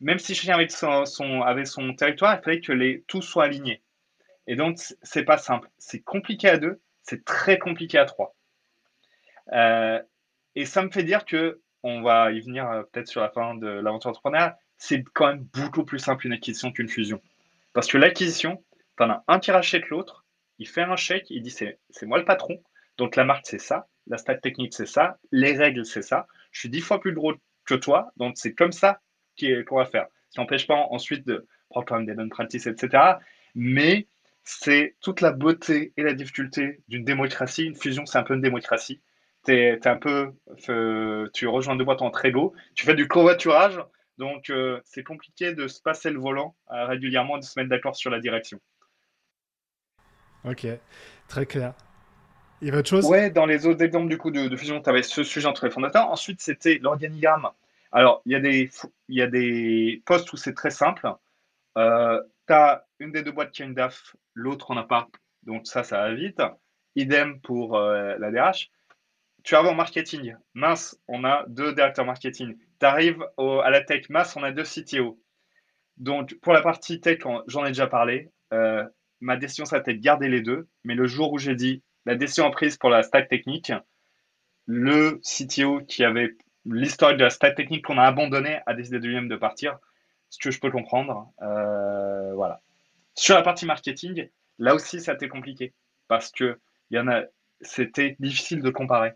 même si chacun avait son, avait son territoire, il fallait que les, tout soit aligné. Et donc, c'est pas simple. C'est compliqué à deux, c'est très compliqué à trois. Euh, et ça me fait dire que on va y venir euh, peut-être sur la fin de l'aventure entrepreneuriale, c'est quand même beaucoup plus simple une acquisition qu'une fusion. Parce que l'acquisition, tu as un qui rachète l'autre, il fait un chèque, il dit c'est moi le patron, donc la marque c'est ça, la stack technique c'est ça, les règles c'est ça, je suis dix fois plus gros que toi, donc c'est comme ça qu'on va faire. Ce qui n'empêche pas ensuite de prendre quand même des bonnes practices, etc. Mais c'est toute la beauté et la difficulté d'une démocratie. Une fusion, c'est un peu une démocratie es, un peu, tu rejoins deux boîtes en trégo, tu fais du covoiturage, donc euh, c'est compliqué de se passer le volant euh, régulièrement et de se mettre d'accord sur la direction. Ok, très clair. Il y avait autre chose? Ouais, dans les autres exemples du coup de, fusion, tu avais ce sujet entre les fondateurs. Ensuite, c'était l'organigramme. Alors, il y, a des, y a des postes où c'est très simple. Euh, tu as une des deux boîtes qui a une DAF, l'autre en a pas. Donc ça, ça va vite. Idem pour la DRH tu arrives en marketing, mince, on a deux directeurs marketing. Tu arrives à la tech, mince, on a deux CTO. Donc, pour la partie tech, j'en ai déjà parlé. Euh, ma décision, ça a été de garder les deux. Mais le jour où j'ai dit la décision prise pour la stack technique, le CTO qui avait l'histoire de la stack technique qu'on a abandonné a décidé de lui-même de partir. Ce que je peux comprendre. Euh, voilà. Sur la partie marketing, là aussi, ça a été compliqué parce que y en a, c'était difficile de comparer.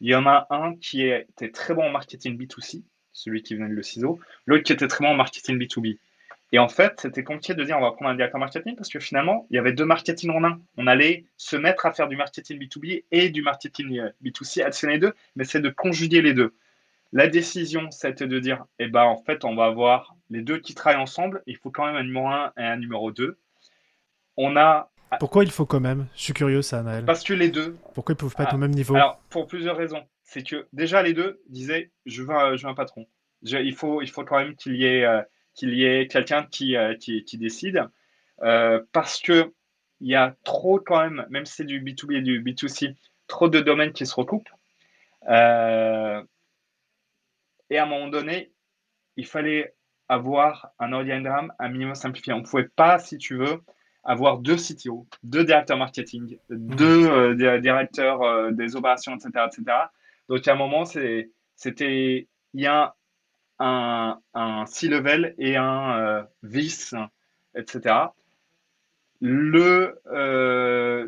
Il y en a un qui était très bon en marketing B2C, celui qui venait de le ciseau, l'autre qui était très bon en marketing B2B. Et en fait, c'était compliqué de dire on va prendre un directeur marketing parce que finalement, il y avait deux marketing en un. On allait se mettre à faire du marketing B2B et du marketing euh, B2C, additionner les deux, mais c'est de conjuguer les deux. La décision, c'était de dire, eh ben, en fait, on va avoir les deux qui travaillent ensemble. Il faut quand même un numéro 1 et un numéro 2. On a. Pourquoi il faut quand même? Je suis curieux, ça, Naël. Parce que les deux. Pourquoi ils ne peuvent pas être au ah. même niveau? Alors, pour plusieurs raisons. C'est que déjà, les deux disaient Je veux un, je veux un patron. il, faut, il faut quand même qu'il y ait, euh, qu'il y ait quelqu'un qui, euh, qui, qui, décide. Euh, parce que il y a trop, quand même, même si c'est du B2B et du B2C, trop de domaines qui se recoupent. et à un moment donné, il fallait avoir un organigramme un minimum simplifié. On ne pouvait pas, si tu veux, avoir deux CTO, deux directeurs marketing, deux euh, directeurs euh, des opérations, etc., etc. Donc, à un moment, c'était, il y a un, un C-level et un euh, vice, etc. Le,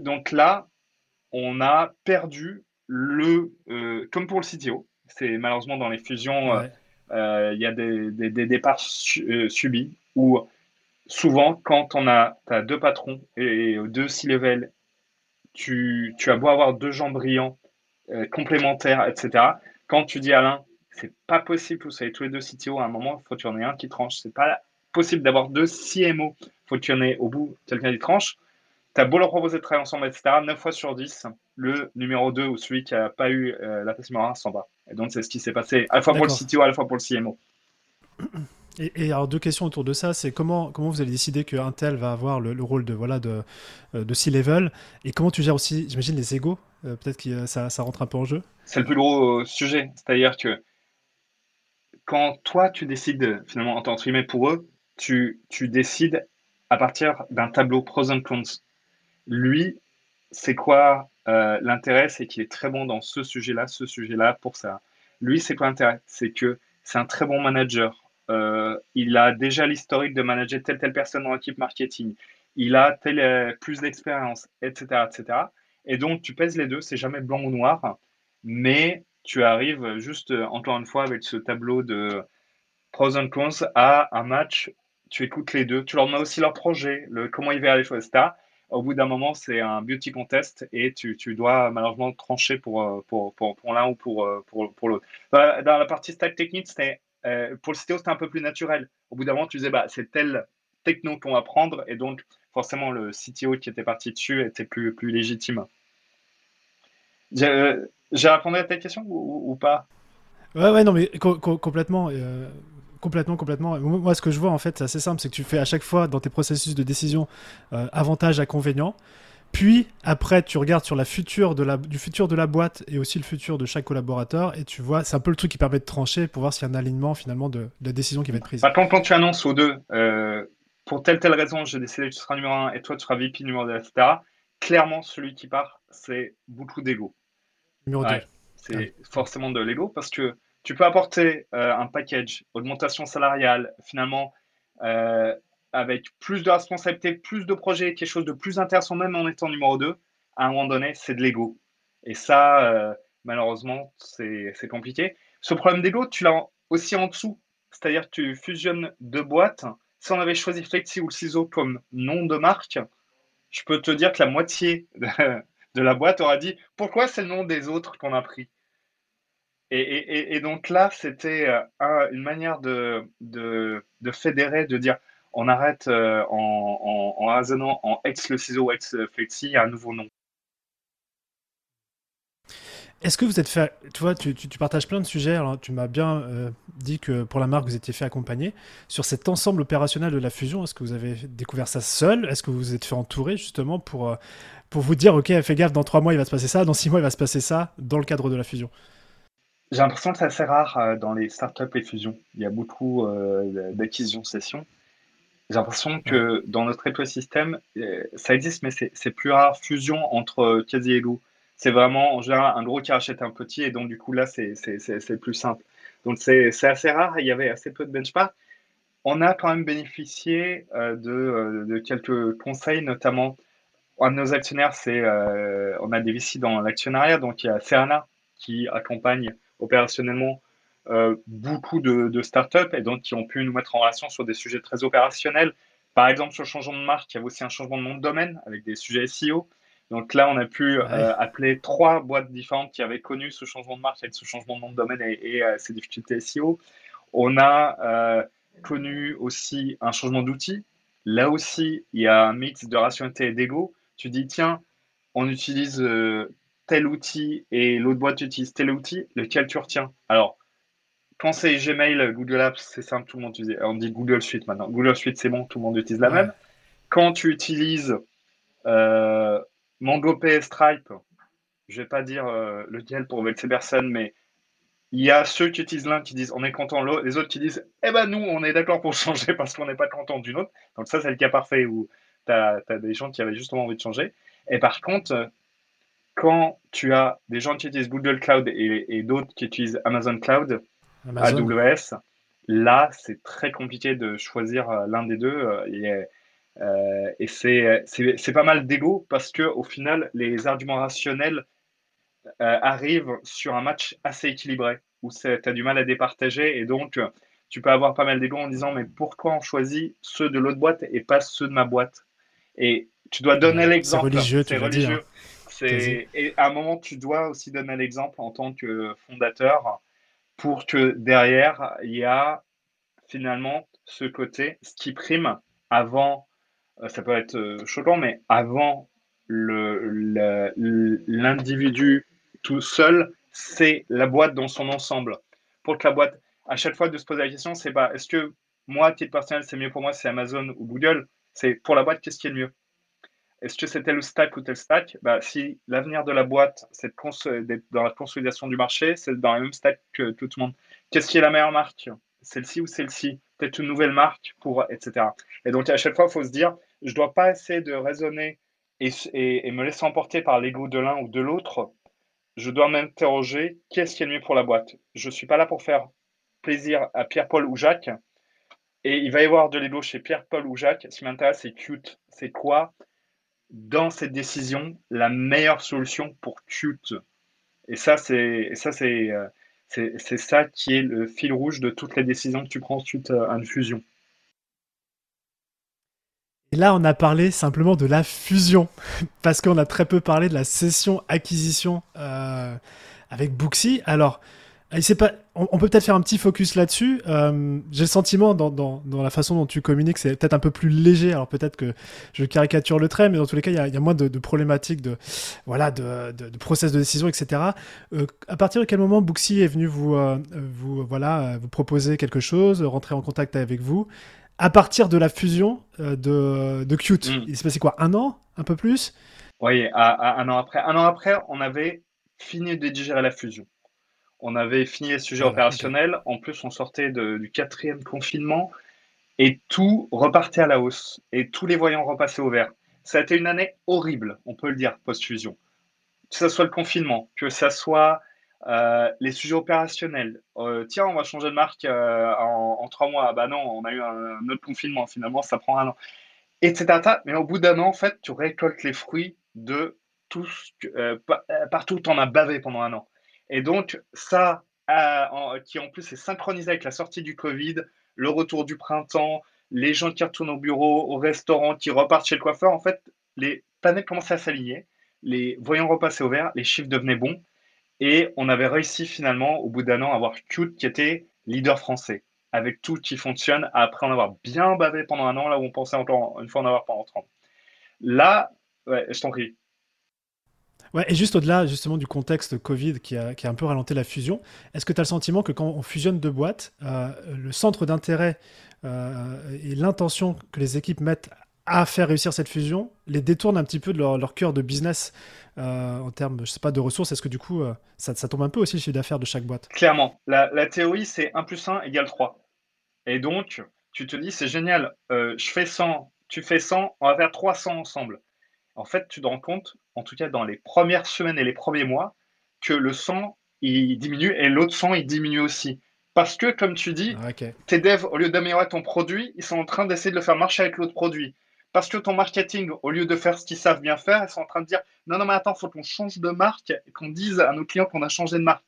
donc là, on a perdu le, comme pour le CTO, c'est malheureusement dans les fusions, il y a des, des, des départs subis où souvent, quand on a as deux patrons et deux C-level, tu, tu as beau avoir deux gens brillants, euh, complémentaires, etc. Quand tu dis à l'un, c'est pas possible que vous soyez tous les deux CTO à un moment, il faut qu'il y en ait un qui tranche. C'est pas possible d'avoir deux CMO, il faut qu'il y en ait au bout quelqu'un qui tranche. Tu as beau leur proposer de travailler ensemble, etc. 9 fois sur 10, le numéro 2 ou celui qui n'a pas eu euh, la place numéro 1 s'en va. Et donc, c'est ce qui s'est passé à la fois pour le CTO, à la fois pour le CMO. Et, alors deux questions autour de ça, c'est comment comment vous allez décider qu'un tel va avoir le, rôle de voilà de euh, de C-level et comment tu gères aussi, j'imagine les égos, euh, peut-être que ça, ça rentre un peu en jeu. C'est le plus gros sujet, c'est-à-dire que quand toi tu décides finalement en tant que pour eux, tu tu décides à partir d'un tableau pros and cons. Lui, c'est quoi euh, l'intérêt? C'est qu'il est très bon dans ce sujet-là, ce sujet-là, pour ça. Lui, c'est quoi l'intérêt? C'est que c'est un très bon manager. Euh, il a déjà l'historique de manager telle telle personne dans l'équipe marketing. Il a tel, euh, plus d'expérience, etc., etc. Et donc, tu pèses les deux. C'est jamais blanc ou noir, mais tu arrives juste, encore une fois, avec ce tableau de pros and cons à un match. Tu écoutes les deux. Tu leur mets aussi leur projet, le, comment ils verront les choses, etc au bout d'un moment, c'est un beauty contest et tu, tu, dois malheureusement trancher pour, euh, pour, pour, l'un ou pour, euh, pour, pour l'autre. Dans, la partie stack technique, c'était, euh, pour le CTO, c'était un peu plus naturel. Au bout d'un moment, tu disais, bah, c'est tel techno qu'on va prendre et donc forcément le CTO qui était parti dessus était plus, plus légitime. J'ai répondu à ta question ou, pas? Ouais, ouais, non, mais complètement. Complètement, complètement. Moi, ce que je vois, en fait, c'est assez simple, c'est que tu fais à chaque fois dans tes processus de décision euh, avantage, inconvénient. Puis après, tu regardes sur la future de la, du futur de la boîte et aussi le futur de chaque collaborateur et tu vois, c'est un peu le truc qui permet de trancher pour voir s'il y a un alignement finalement de, la décision qui va être prise. Par contre, quand tu annonces aux deux, euh, pour telle telle raison, j'ai décidé que tu seras numéro 1 et toi tu seras VP numéro 2, etc. Clairement, celui qui part, c'est beaucoup d'ego. Numéro 2. c'est forcément de l'ego parce que tu peux apporter euh, un package, augmentation salariale, finalement, euh, avec plus de responsabilités, plus de projets, quelque chose de plus intéressant, même en étant numéro 2, à un moment donné, c'est de l'ego. Et ça, euh, malheureusement, c'est compliqué. Ce problème d'ego, tu l'as aussi en dessous. C'est-à-dire tu fusionnes deux boîtes. Si on avait choisi Flexi ou le ciseau comme nom de marque, je peux te dire que la moitié [LAUGHS] de la boîte aura dit pourquoi c'est le nom des autres qu'on a pris? Et, donc là, c'était euh, une manière de, fédérer, de dire on arrête euh, en, en, en en ex le ciseau, ex flexi, un nouveau nom. Est-ce que vous êtes fait, tu vois, tu, tu, partages plein de sujets. Alors, tu m'as bien euh, dit que pour la marque, vous étiez fait accompagner sur cet ensemble opérationnel de la fusion. Est-ce que vous avez découvert ça seul? Est-ce que vous vous êtes fait entourer justement pour, pour vous dire, ok, fais gaffe, dans trois mois il va se passer ça, dans six mois il va se passer ça, dans le cadre de la fusion? J'ai l'impression que c'est assez rare euh, dans les startups et fusions. Il y a beaucoup euh, d'acquisitions sessions. J'ai l'impression que dans notre écosystème, euh, ça existe, mais c'est plus rare fusion entre quasi égaux. C'est vraiment en général un gros qui rachète un petit, et donc du coup là, c'est plus simple. Donc c'est assez rare, il y avait assez peu de benchmark. On a quand même bénéficié de, de, quelques conseils, notamment un de nos actionnaires, c'est on a des VC dans l'actionnariat, donc il y a Serana qui accompagne opérationnellement euh, beaucoup de, de, startups et donc qui ont pu nous mettre en relation sur des sujets très opérationnels. Par exemple, sur le changement de marque, il y avait aussi un changement de nom de domaine avec des sujets SEO. Donc là, on a pu euh, appeler trois boîtes différentes qui avaient connu ce changement de marque avec ce changement de nom de domaine et, euh, ces difficultés SEO. On a connu aussi un changement d'outil. Là aussi, il y a un mix de rationalité et d'ego. Tu dis, tiens, on utilise tel outil et l'autre boîte utilise tel outil, lequel tu retiens? Alors, quand c'est Gmail, Google Apps, c'est simple, tout le monde utilise. On dit Google Suite maintenant. Google Suite, c'est bon, tout le monde utilise la même. Quand tu utilises euh, MongoPay Stripe, je vais pas dire euh, lequel pour vexer personne, mais il y a ceux qui utilisent l'un qui disent on est content, les autres qui disent eh ben nous on est d'accord pour [LAUGHS] changer parce qu'on n'est pas content d'une autre. Donc ça c'est le cas parfait où tu as, as, des gens qui avaient justement envie de changer. Et par contre, quand tu as des gens qui utilisent Google Cloud et, d'autres qui utilisent Amazon Cloud, AWS, là, c'est très compliqué de choisir euh, l'un des deux. Euh, et, euh, et c'est pas mal d'ego parce que au final, les arguments rationnels arrivent sur un match assez équilibré où tu as du mal à départager et donc tu peux avoir pas mal d'ego en disant mais pourquoi on choisit ceux de l'autre boîte et pas ceux de ma boîte? Et tu dois donner l'exemple. C'est religieux, tu religieux. Dire. Et à un moment, tu dois aussi donner l'exemple en tant que fondateur pour que derrière, il y a finalement ce côté, ce qui prime avant, euh, ça peut être euh, choquant, mais avant l'individu tout seul, c'est la boîte dans son ensemble. Pour que la boîte, à chaque fois de se poser la question, c'est pas est-ce que moi, titre personnel, c'est mieux pour moi, c'est Amazon ou Google? C'est pour la boîte, qu'est-ce qui est le mieux? Est-ce que c'est tel stack ou tel stack? Bah, Si l'avenir de la boîte, c'est dans la consolidation du marché, c'est dans le même stack que tout le monde. Qu'est-ce qui est la meilleure marque? Celle-ci ou celle-ci? Peut-être une nouvelle marque, pour, etc. Et donc, à chaque fois, il faut se dire, je ne dois pas essayer de raisonner et, et me laisser emporter par l'ego de l'un ou de l'autre. Je dois m'interroger, qu'est-ce qui est le mieux pour la boîte? Je ne suis pas là pour faire plaisir à Pierre-Paul ou Jacques. Et il va y avoir de l'ego chez Pierre-Paul ou Jacques. Ce qui m'intéresse, c'est cute. C'est quoi, dans cette décision, la meilleure solution pour cute Et ça, c'est ça, c'est euh, c'est ça qui est le fil rouge de toutes les décisions que tu prends suite à une fusion. Et là, on a parlé simplement de la fusion, [LAUGHS] parce qu'on a très peu parlé de la session acquisition euh, avec Booksy. Alors, pas, on, peut peut-être faire un petit focus là-dessus. Euh, j'ai le sentiment dans, dans, dans, la façon dont tu communiques, c'est peut-être un peu plus léger. Alors peut-être que je caricature le trait, mais dans tous les cas, il y a, y a, moins de, de, problématiques de voilà de, de, de, process de décision, etc. Euh, à partir de quel moment Booksy est venu vous euh, vous voilà vous proposer quelque chose, rentrer en contact avec vous à partir de la fusion euh, de, de Qt mm. Il s'est passé quoi Un an Un peu plus? Oui, à, à, un an après. Un an après, on avait fini de digérer la fusion. On avait fini les sujets opérationnels. En plus, on sortait du quatrième confinement et tout repartait à la hausse. Et tous les voyants repassaient au vert. Ça a été une année horrible, on peut le dire, post-fusion. Que ce soit le confinement, que ce soit euh, les sujets opérationnels. Euh, tiens, on va changer de marque euh, en, trois mois. bah non, on a eu un, autre confinement. Finalement, ça prend un an. Etc. Mais au bout d'un an, en fait, tu récoltes les fruits de tout ce que, partout où tu en as bavé pendant un an. Et donc, ça, euh, qui en plus est synchronisé avec la sortie du Covid, le retour du printemps, les gens qui retournent au bureau, au restaurant, qui repartent chez le coiffeur, en fait, les planètes commençaient à s'aligner, les voyants repasser au vert, les chiffres devenaient bons, et on avait réussi finalement, au bout d'un an, à avoir Qt qui était leader français, avec tout qui fonctionne, après en avoir bien bavé pendant un an, là où on pensait encore une fois en avoir pendant 30. Là, ouais, je t'en prie. Et juste au-delà justement du contexte Covid qui a, qui a un peu ralenti la fusion, est-ce que tu as le sentiment que quand on fusionne deux boîtes, euh, le centre d'intérêt euh, et l'intention que les équipes mettent à faire réussir cette fusion les détourne un petit peu de leur, cœur de business euh, en termes, je sais pas, de ressources? Est-ce que du coup, ça, ça, tombe un peu aussi le chiffre d'affaires de chaque boîte? Clairement. La, la théorie, c'est 1 plus 1 égale 3. Et donc, tu te dis, c'est génial, je fais 100, tu fais 100, on va faire 300 ensemble en fait, tu te rends compte, en tout cas dans les premières semaines et les premiers mois, que le sang, il diminue et l'autre sang, il diminue aussi. Parce que, comme tu dis, ah, tes devs, au lieu d'améliorer ton produit, ils sont en train d'essayer de le faire marcher avec l'autre produit. Parce que ton marketing, au lieu de faire ce qu'ils savent bien faire, ils sont en train de dire non, non, mais attends, il faut qu'on change de marque et qu'on dise à nos clients qu'on a changé de marque.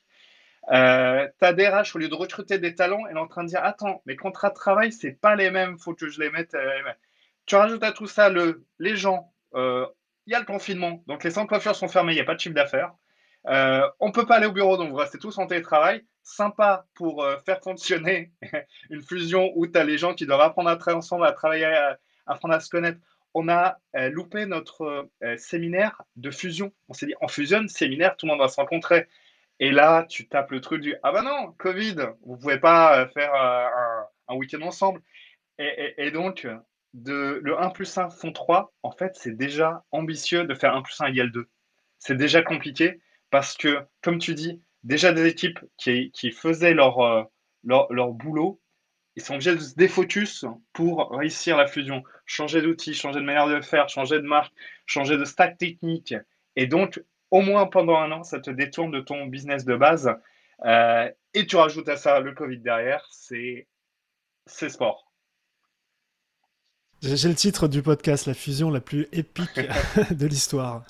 Euh, ta DRH, au lieu de recruter des talents, elle est en train de dire attends, mes contrats de travail, c'est pas les mêmes, faut que je les mette. Euh, tu rajoutes à tout ça le, les gens. Euh, il y a le confinement, donc les centres coiffures sont fermés, il n'y a pas de chiffre d'affaires. Euh, on ne peut pas aller au bureau, donc vous restez tous en télétravail. Sympa pour euh, faire fonctionner [LAUGHS] une fusion où tu as les gens qui doivent apprendre à travailler ensemble, à travailler, à, apprendre à se connaître. On a euh, loupé notre séminaire de fusion. On s'est dit, en fusion, séminaire, tout le monde va se rencontrer. Et là, tu tapes le truc du Ah ben non, Covid, vous ne pouvez pas faire un, week-end ensemble. Et donc, de le 1 plus 1 font 3, en fait, c'est déjà ambitieux de faire 1 plus 1 égale 2. C'est déjà compliqué parce que, comme tu dis, déjà des équipes qui, faisaient leur, euh, leur, leur, boulot, ils sont obligés de se défocus pour réussir la fusion, changer d'outil, changer de manière de faire, changer de marque, changer de stack technique. Et donc, au moins pendant un an, ça te détourne de ton business de base. Euh, et tu rajoutes à ça le Covid derrière, c'est sport. J'ai le titre du podcast, la fusion la plus épique [LAUGHS] de l'histoire.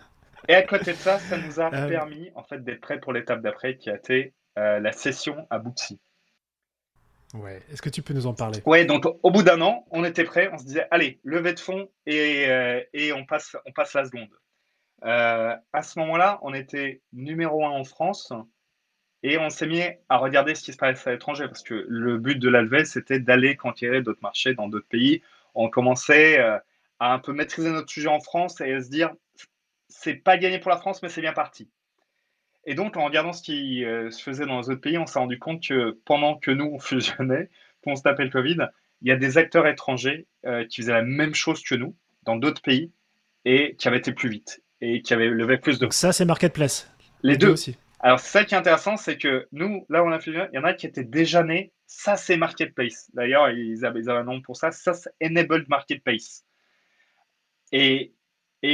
Et à côté de ça, ça nous a euh, permis en fait d'être prêts pour l'étape d'après, qui a été euh, la session à Bootsy. Ouais. Est-ce que tu peux nous en parler? Ouais. Donc au bout d'un an, on était prêts. On se disait, allez, levée de fonds et, euh, et on passe, on passe la seconde. à ce moment-là, on était numéro un en France. Et on s'est mis à regarder ce qui se passe à l'étranger parce que le but de la levée, c'était d'aller conquérir d'autres marchés dans d'autres pays on commençait euh, à un peu maîtriser notre sujet en France et à se dire c'est pas gagné pour la France, mais c'est bien parti. Et donc, en regardant ce qui euh, se faisait dans les autres pays, on s'est rendu compte que pendant que nous, on [LAUGHS] fusionnait, qu'on se tapait le Covid, il y a des acteurs étrangers euh, qui faisaient la même chose que nous dans d'autres pays et qui avaient été plus vite et qui avaient levé plus de. Ça, c'est marketplace. Les, deux. aussi. Alors, ça qui est intéressant, c'est que nous, là, on a fait, il y en a qui étaient déjà nés. Ça, c'est marketplace. D'ailleurs, ils avaient, un nom pour ça. Ça, c'est enabled marketplace. Et,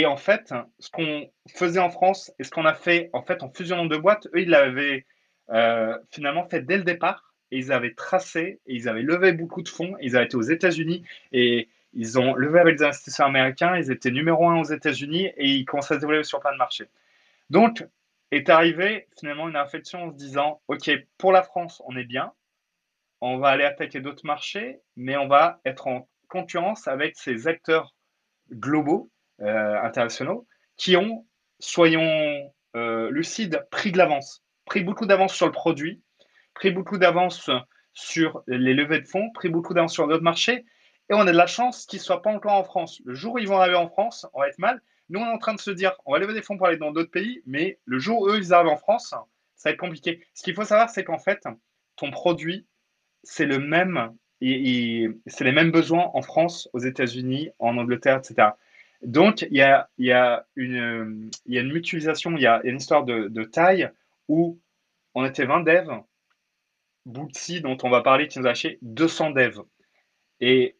en fait, ce qu'on faisait en France et ce qu'on a fait en fait en fusionnant deux boîtes, eux, ils l'avaient euh, finalement fait dès le départ. Et ils avaient tracé, et ils avaient levé beaucoup de fonds. Ils avaient été aux États-Unis et ils ont levé avec des investisseurs américains. Ils étaient numéro un aux États-Unis et ils commençaient à se développer sur plein de marchés. Donc, est arrivé finalement une réflexion en se disant OK, pour la France, on est bien. On va aller attaquer d'autres marchés, mais on va être en concurrence avec ces acteurs globaux, euh, internationaux, qui ont, soyons euh, lucides, pris de l'avance pris beaucoup d'avance sur le produit, pris beaucoup d'avance sur les levées de fonds, pris beaucoup d'avance sur d'autres marchés. Et on a de la chance qu'ils ne soient pas encore en France. Le jour où ils vont arriver en France, on va être mal. Nous, on est en train de se dire, on va lever des fonds pour aller dans d'autres pays, mais le jour où eux, ils arrivent en France, ça va être compliqué. Ce qu'il faut savoir, c'est qu'en fait, ton produit, c'est le même, c'est les mêmes besoins en France, aux États-Unis, en Angleterre, etc. Donc, il y a, y, a une, y a une mutualisation, il y a une histoire de, de taille où on était 20 devs, Bootsy, dont on va parler, qui nous a acheté 200 devs. Et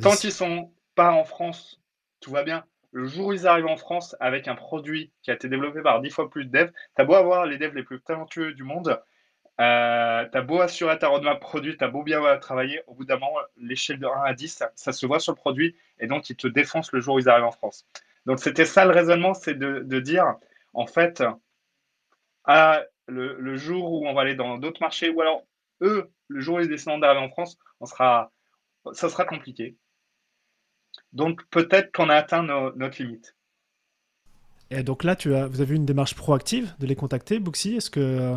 tant qu'ils sont pas en France, tout va bien. Le jour où ils arrivent en France avec un produit qui a été développé par 10 fois plus de devs, tu as beau avoir les devs les plus talentueux du monde, euh, tu as beau assurer ta roadmap produit, tu as beau bien travailler, au bout d'un moment, l'échelle de 1 à 10, ça, se voit sur le produit et donc ils te défoncent le jour où ils arrivent en France. Donc c'était ça le raisonnement, c'est de, dire, en fait, le, jour où on va aller dans d'autres marchés, ou alors eux, le jour où ils décident d'arriver en France, on sera, ça sera compliqué. Donc peut-être qu'on a atteint notre limite. Et donc là, tu as, vous avez une démarche proactive de les contacter, Booksy? Est-ce que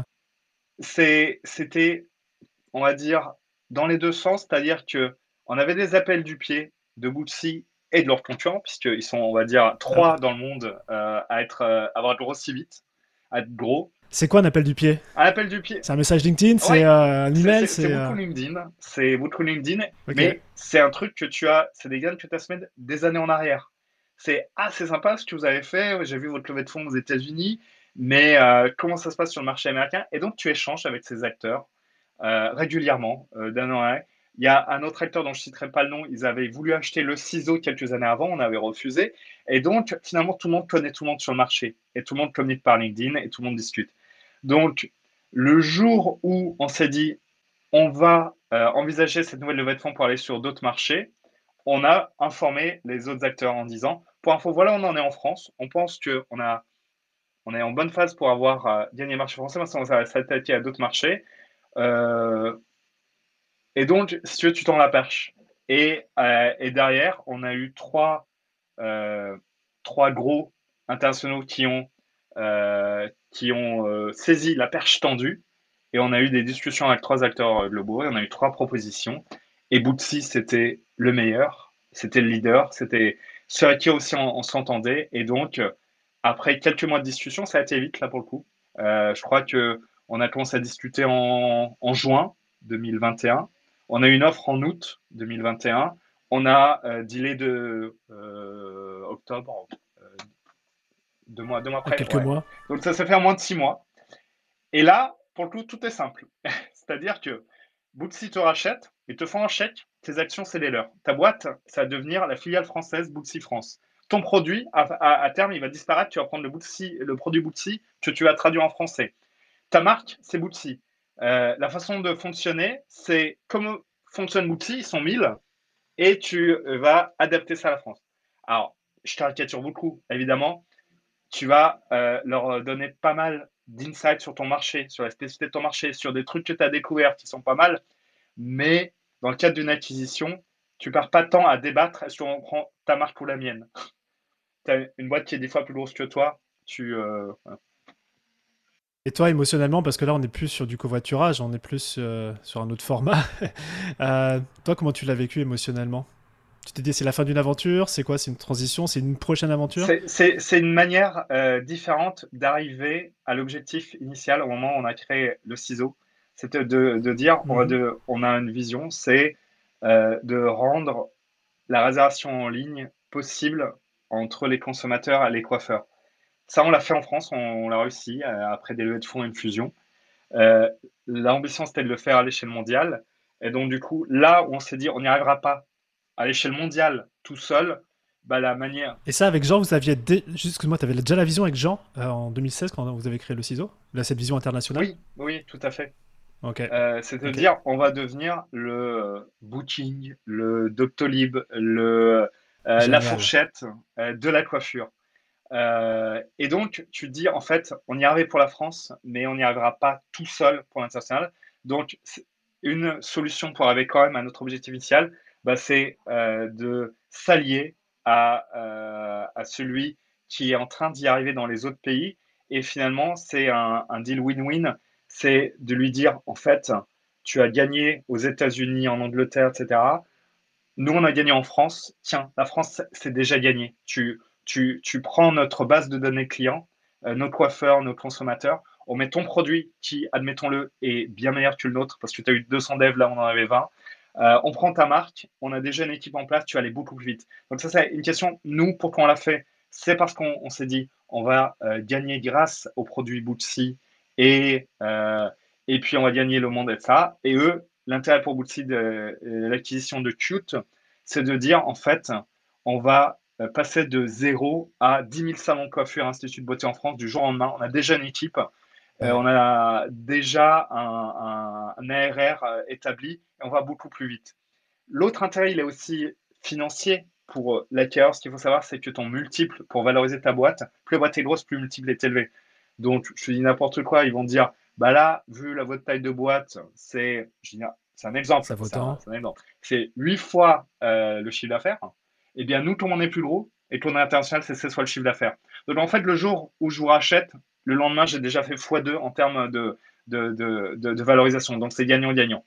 c'était, on va dire, dans les deux sens, c'est-à-dire que on avait des appels du pied de Booksy et de leurs concurrents, puisqu'ils sont, on va dire, trois dans le monde euh, à être, euh, avoir grossi vite, à être gros. C'est quoi un appel du pied? Un appel du pied. C'est un message LinkedIn, c'est euh, un email, c'est beaucoup euh, LinkedIn, c'est beaucoup LinkedIn, mais c'est un truc que tu as, c'est des gains que tu as se des années en arrière. C'est ah c'est sympa ce que vous avez fait, j'ai vu votre levée de fonds aux États-Unis, mais euh, comment ça se passe sur le marché américain? Et donc tu échanges avec ces acteurs régulièrement d'un an à Il y a un autre acteur dont je ne citerai pas le nom, ils avaient voulu acheter le ciseau quelques années avant, on avait refusé. Et donc, finalement, tout le monde connaît tout le monde sur le marché. Et tout le monde communique par LinkedIn et tout le monde discute. Donc, le jour où on s'est dit, on va euh, envisager cette nouvelle levée de fonds pour aller sur d'autres marchés, on a informé les autres acteurs en disant, pour info, voilà, on en est en France. On pense qu'on a, on est en bonne phase pour avoir euh, gagné le marché français. Maintenant, on va s'attaquer à d'autres marchés. Euh, et donc, si tu veux, tu tends la perche. Et, et derrière, on a eu trois, trois gros internationaux qui ont, qui ont euh, saisi la perche tendue et on a eu des discussions avec trois acteurs euh, globaux et on a eu trois propositions. Et Bootsy, c'était le meilleur, c'était le leader, c'était celui avec qui aussi on, s'entendait. Et donc, euh, après quelques mois de discussion, ça a été vite là pour le coup. je crois que on a commencé à discuter en, en, juin 2021. On a eu une offre en août 2021. On a euh, dealé de octobre, deux mois, deux mois après. Quelques mois. Donc ça, ça fait moins de six mois. Et là, pour le coup, tout est simple. [LAUGHS] C'est-à-dire que Bootsy te rachète et te font un chèque, tes actions, c'est les leurs. Ta boîte, ça va devenir la filiale française Bootsy France. Ton produit, à, terme, il va disparaître. Tu vas prendre le, Bootsy, le produit Bootsy que tu vas traduire en français. Ta marque, c'est Bootsy. Euh, la façon de fonctionner, c'est comme fonctionne Bootsy, ils sont 1000, et tu vas adapter ça à la France. Alors, je caricature beaucoup, évidemment tu vas euh, leur donner pas mal d'insights sur ton marché, sur la spécificité de ton marché, sur des trucs que tu as découverts qui sont pas mal. Mais dans le cadre d'une acquisition, tu perds pas temps à débattre est-ce qu'on prend ta marque ou la mienne? Tu as une boîte qui est des fois plus grosse que toi. Tu, euh, Et toi, émotionnellement, parce que là, on n'est plus sur du covoiturage, on est plus euh, sur un autre format. [LAUGHS] toi, comment tu l'as vécu émotionnellement? Tu t'es dit c'est la fin d'une aventure, c'est quoi? C'est une transition, c'est une prochaine aventure? C'est une manière euh, différente d'arriver à l'objectif initial au moment où on a créé le ciseau. C'était de, de, dire on, mhm. de, on, a une vision, c'est de rendre la réservation en ligne possible entre les consommateurs et les coiffeurs. Ça, on l'a fait en France, on, l'a réussi après des levées de fonds et une fusion. L'ambition, c'était de le faire à l'échelle mondiale. Et donc, du coup, là où on s'est dit, on n'y arrivera pas à l'échelle mondiale tout seul, bah, la manière. Et ça, avec Jean, vous aviez. Excuse-moi, tu avais déjà la vision avec Jean euh, en 2016 quand vous avez créé le ciseau Là, cette vision internationale? Oui, oui, tout à fait. Ok. Euh, c'est à dire, on va devenir le Booking, le Doctolib, le, euh, la fourchette de la coiffure. et donc, tu te dis, en fait, on y arrive pour la France, mais on n'y arrivera pas tout seul pour l'international. Donc, une solution pour arriver quand même à notre objectif initial, bah, c'est de s'allier euh, à, celui qui est en train d'y arriver dans les autres pays. Et finalement, c'est un, deal win-win. C'est de lui dire, en fait, tu as gagné aux États-Unis, en Angleterre, etc. Nous, on a gagné en France. Tiens, la France, c'est déjà gagné. Tu, tu, tu, prends notre base de données clients, euh, nos coiffeurs, nos consommateurs. On met ton produit qui, admettons-le, est bien meilleur que le nôtre parce que tu as eu 200 devs, là, on en avait 20. Euh, on prend ta marque, on a déjà une équipe en place, tu vas aller beaucoup plus vite. Donc ça, c'est une question. Nous, pourquoi on l'a fait? C'est parce qu'on s'est dit, on va euh, gagner grâce aux produits Bootsy et, et puis on va gagner le monde et ça. Et eux, l'intérêt pour Bootsy de l'acquisition de Cute, c'est de dire, en fait, on va passer de zéro à 10 000 salons de coiffure Institut de beauté en France du jour au lendemain. On a déjà une équipe euh, on a déjà un, ARR euh, établi et on va beaucoup plus vite. L'autre intérêt, il est aussi financier pour euh, l'acquéreur. Ce qu'il faut savoir, c'est que ton multiple pour valoriser ta boîte, plus la boîte est grosse, plus le multiple est élevé. Donc, je te dis n'importe quoi, ils vont dire, bah là, vu la votre taille de boîte, c'est, c'est un exemple. Ça vaut C'est 8 fois le chiffre d'affaires. Eh bien, nous, comme on est plus gros et qu'on est international, c'est 16 fois le chiffre d'affaires. Donc, en fait, le jour où je vous rachète, le lendemain, j'ai déjà fait x2 en termes de, de, valorisation. Donc, c'est gagnant-gagnant.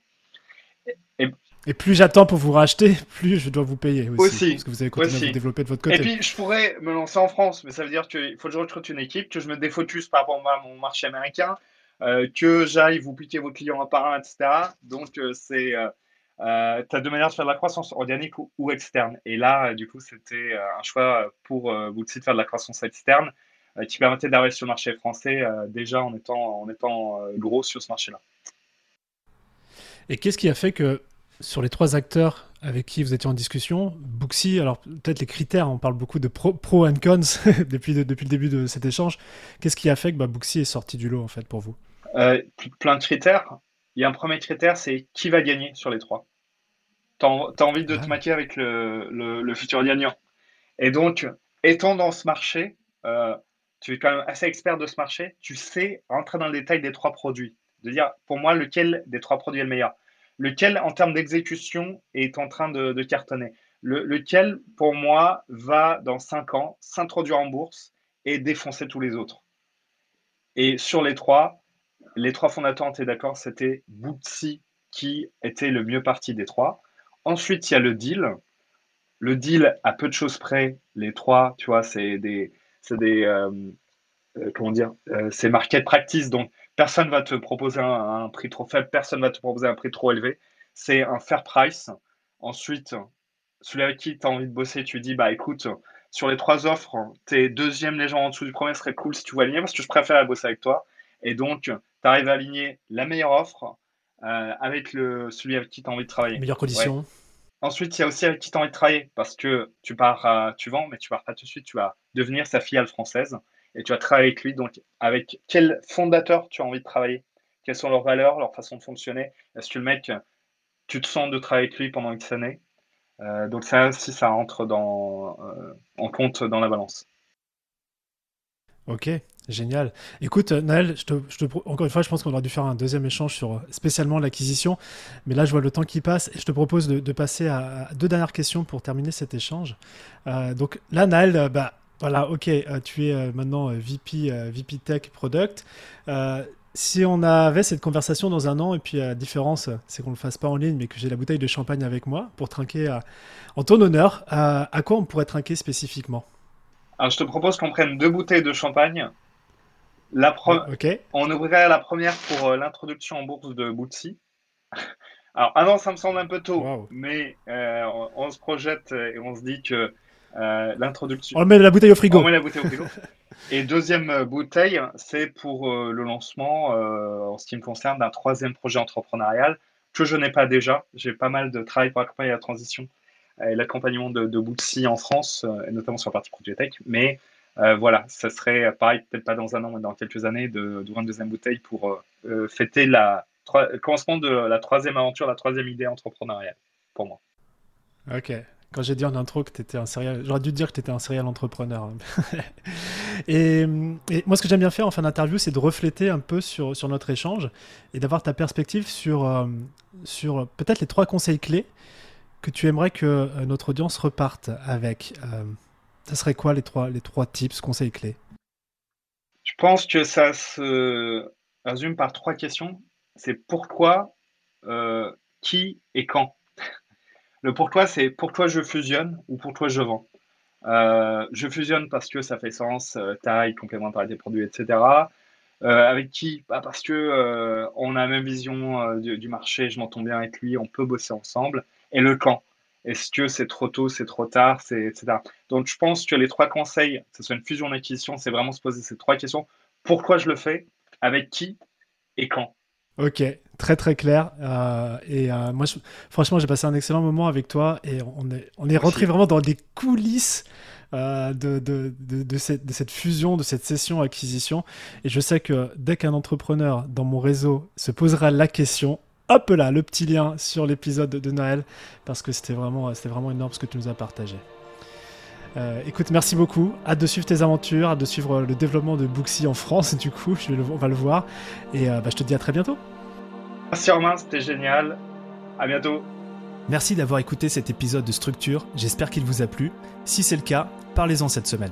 Et, plus j'attends pour vous racheter, [LAUGHS] plus je dois vous payer aussi. parce que vous avez continué à vous développer de votre côté. Et puis, je pourrais me lancer en France, mais ça veut dire qu'il faut que je recrute une équipe, que je me défocus par rapport à mon marché américain, euh, que j'aille vous piquer vos clients un par un, etc. Donc, euh, c'est. Euh, tu as deux manières de faire de la croissance, organique ou, externe. Et là, du coup, c'était un choix pour vous de faire de la croissance externe. Euh, qui permettait d'arriver sur le marché français euh, déjà en étant, en étant euh, gros sur ce marché-là. Et qu'est-ce qui a fait que sur les trois acteurs avec qui vous étiez en discussion, Booksy, alors peut-être les critères, on parle beaucoup de pro, pro and cons [LAUGHS] depuis, depuis le début de cet échange. Qu'est-ce qui a fait que bah, Booksy est sorti du lot en fait pour vous? Plein de critères. Il y a un premier critère, c'est qui va gagner sur les trois. Tu as, envie de te maquiller avec le, le, futur gagnant. Et donc, étant dans ce marché, tu es quand même assez expert de ce marché, tu sais rentrer dans le détail des trois produits. De dire, pour moi, lequel des trois produits est le meilleur? Lequel, en termes d'exécution, est en train de, cartonner? lequel, pour moi, va, dans cinq ans, s'introduire en bourse et défoncer tous les autres? Et sur les trois, les trois fondateurs étaient d'accord, c'était Bootsy qui était le mieux parti des trois. Ensuite, il y a le deal. Le deal, à peu de choses près, les trois, tu vois, c'est des, c'est des euh, euh, comment dire, euh, c'est market practice. Donc, personne va te proposer un, prix trop faible, personne va te proposer un prix trop élevé. C'est un fair price. Ensuite, celui avec qui tu as envie de bosser, tu dis, bah écoute, sur les trois offres, tes deuxième légende en dessous du premier serait cool si tu vois aligner parce que je préfère bosser avec toi. Et donc, tu arrives à aligner la meilleure offre avec le, celui avec qui tu as envie de travailler. Meilleures conditions. Ensuite, il y a aussi avec qui tu as envie de travailler parce que tu pars, tu vends, mais tu pars pas tout de suite. Tu vas devenir sa filiale française et tu vas travailler avec lui. Donc, avec quel fondateur tu as envie de travailler? Quelles sont leurs valeurs, leur façon de fonctionner? Est-ce que le mec, tu te sens de travailler avec lui pendant X années? Euh, Donc, ça aussi, ça rentre dans, euh, en compte dans la balance. Ok, génial. Écoute, Naël, je te, encore une fois, je pense qu'on aurait dû faire un deuxième échange sur spécialement l'acquisition, mais là, je vois le temps qui passe et je te propose de, passer à, deux dernières questions pour terminer cet échange. Euh, donc là, Naël, bah, voilà, ok, euh, tu es euh, maintenant VP, VP Tech Product. si on avait cette conversation dans un an, et puis la différence, c'est qu'on ne le fasse pas en ligne, mais que j'ai la bouteille de champagne avec moi pour trinquer en ton honneur, à quoi on pourrait trinquer spécifiquement? Alors, je te propose qu'on prenne deux bouteilles de champagne. La On ouvrirait la première pour euh, l'introduction en bourse de Bootsy. [LAUGHS] Alors, ah non, ça me semble un peu tôt, mais on, se projette et on se dit que l'introduction. On met la bouteille au frigo. On met la bouteille au frigo. [LAUGHS] et deuxième bouteille, c'est pour le lancement, en ce qui me concerne, d'un troisième projet entrepreneurial que je n'ai pas déjà. J'ai pas mal de travail pour accompagner la transition et l'accompagnement de, de en France, et notamment sur la partie produit tech. Mais euh, voilà, ça serait pareil, peut-être pas dans un an, mais dans quelques années, d'ouvrir une deuxième bouteille pour euh, euh, fêter la, le commencement de la troisième aventure, la troisième idée entrepreneuriale pour moi. Ok. Quand j'ai dit en intro que tu étais un serial, j'aurais dû dire que tu étais un serial entrepreneur. [LAUGHS] et, moi, ce que j'aime bien faire en fin d'interview, c'est de refléter un peu sur, sur notre échange et d'avoir ta perspective sur, sur peut-être les trois conseils clés que tu aimerais que notre audience reparte avec. Ça serait quoi les trois, les trois tips, conseils clés? Je pense que ça se résume par trois questions. C'est pourquoi, euh, qui et quand? [LAUGHS] Le pourquoi, c'est pourquoi je fusionne ou pourquoi je vends. Euh, je fusionne parce que ça fait sens, euh, taille, complémentarité des produits, etc. avec qui? Bah Parce que on a la même vision du, du, marché, je m'entends bien avec lui, on peut bosser ensemble. Et le quand est-ce que c'est trop tôt, c'est trop tard, c'est, etc. Donc, je pense que les trois conseils, que ce soit une fusion d'acquisition, c'est vraiment se poser ces trois questions. Pourquoi je le fais? Avec qui? Et quand? Ok, très très clair. Euh, et euh, moi, franchement, j'ai passé un excellent moment avec toi et on est, on est rentré vraiment dans des coulisses euh, de, de, de, cette, de, cette, fusion, de cette session acquisition. Et je sais que dès qu'un entrepreneur dans mon réseau se posera la question, hop là, le petit lien sur l'épisode de Noël, parce que c'était vraiment, c'était vraiment énorme ce que tu nous as partagé. Euh, écoute, merci beaucoup. Hâte de suivre tes aventures, hâte de suivre le développement de Booksy en France, [LAUGHS] du coup, je on va le voir. Et euh, bah, je te dis à très bientôt. Merci Romain, c'était génial. À bientôt. Merci d'avoir écouté cet épisode de Structure, j'espère qu'il vous a plu. Si c'est le cas, parlez-en cette semaine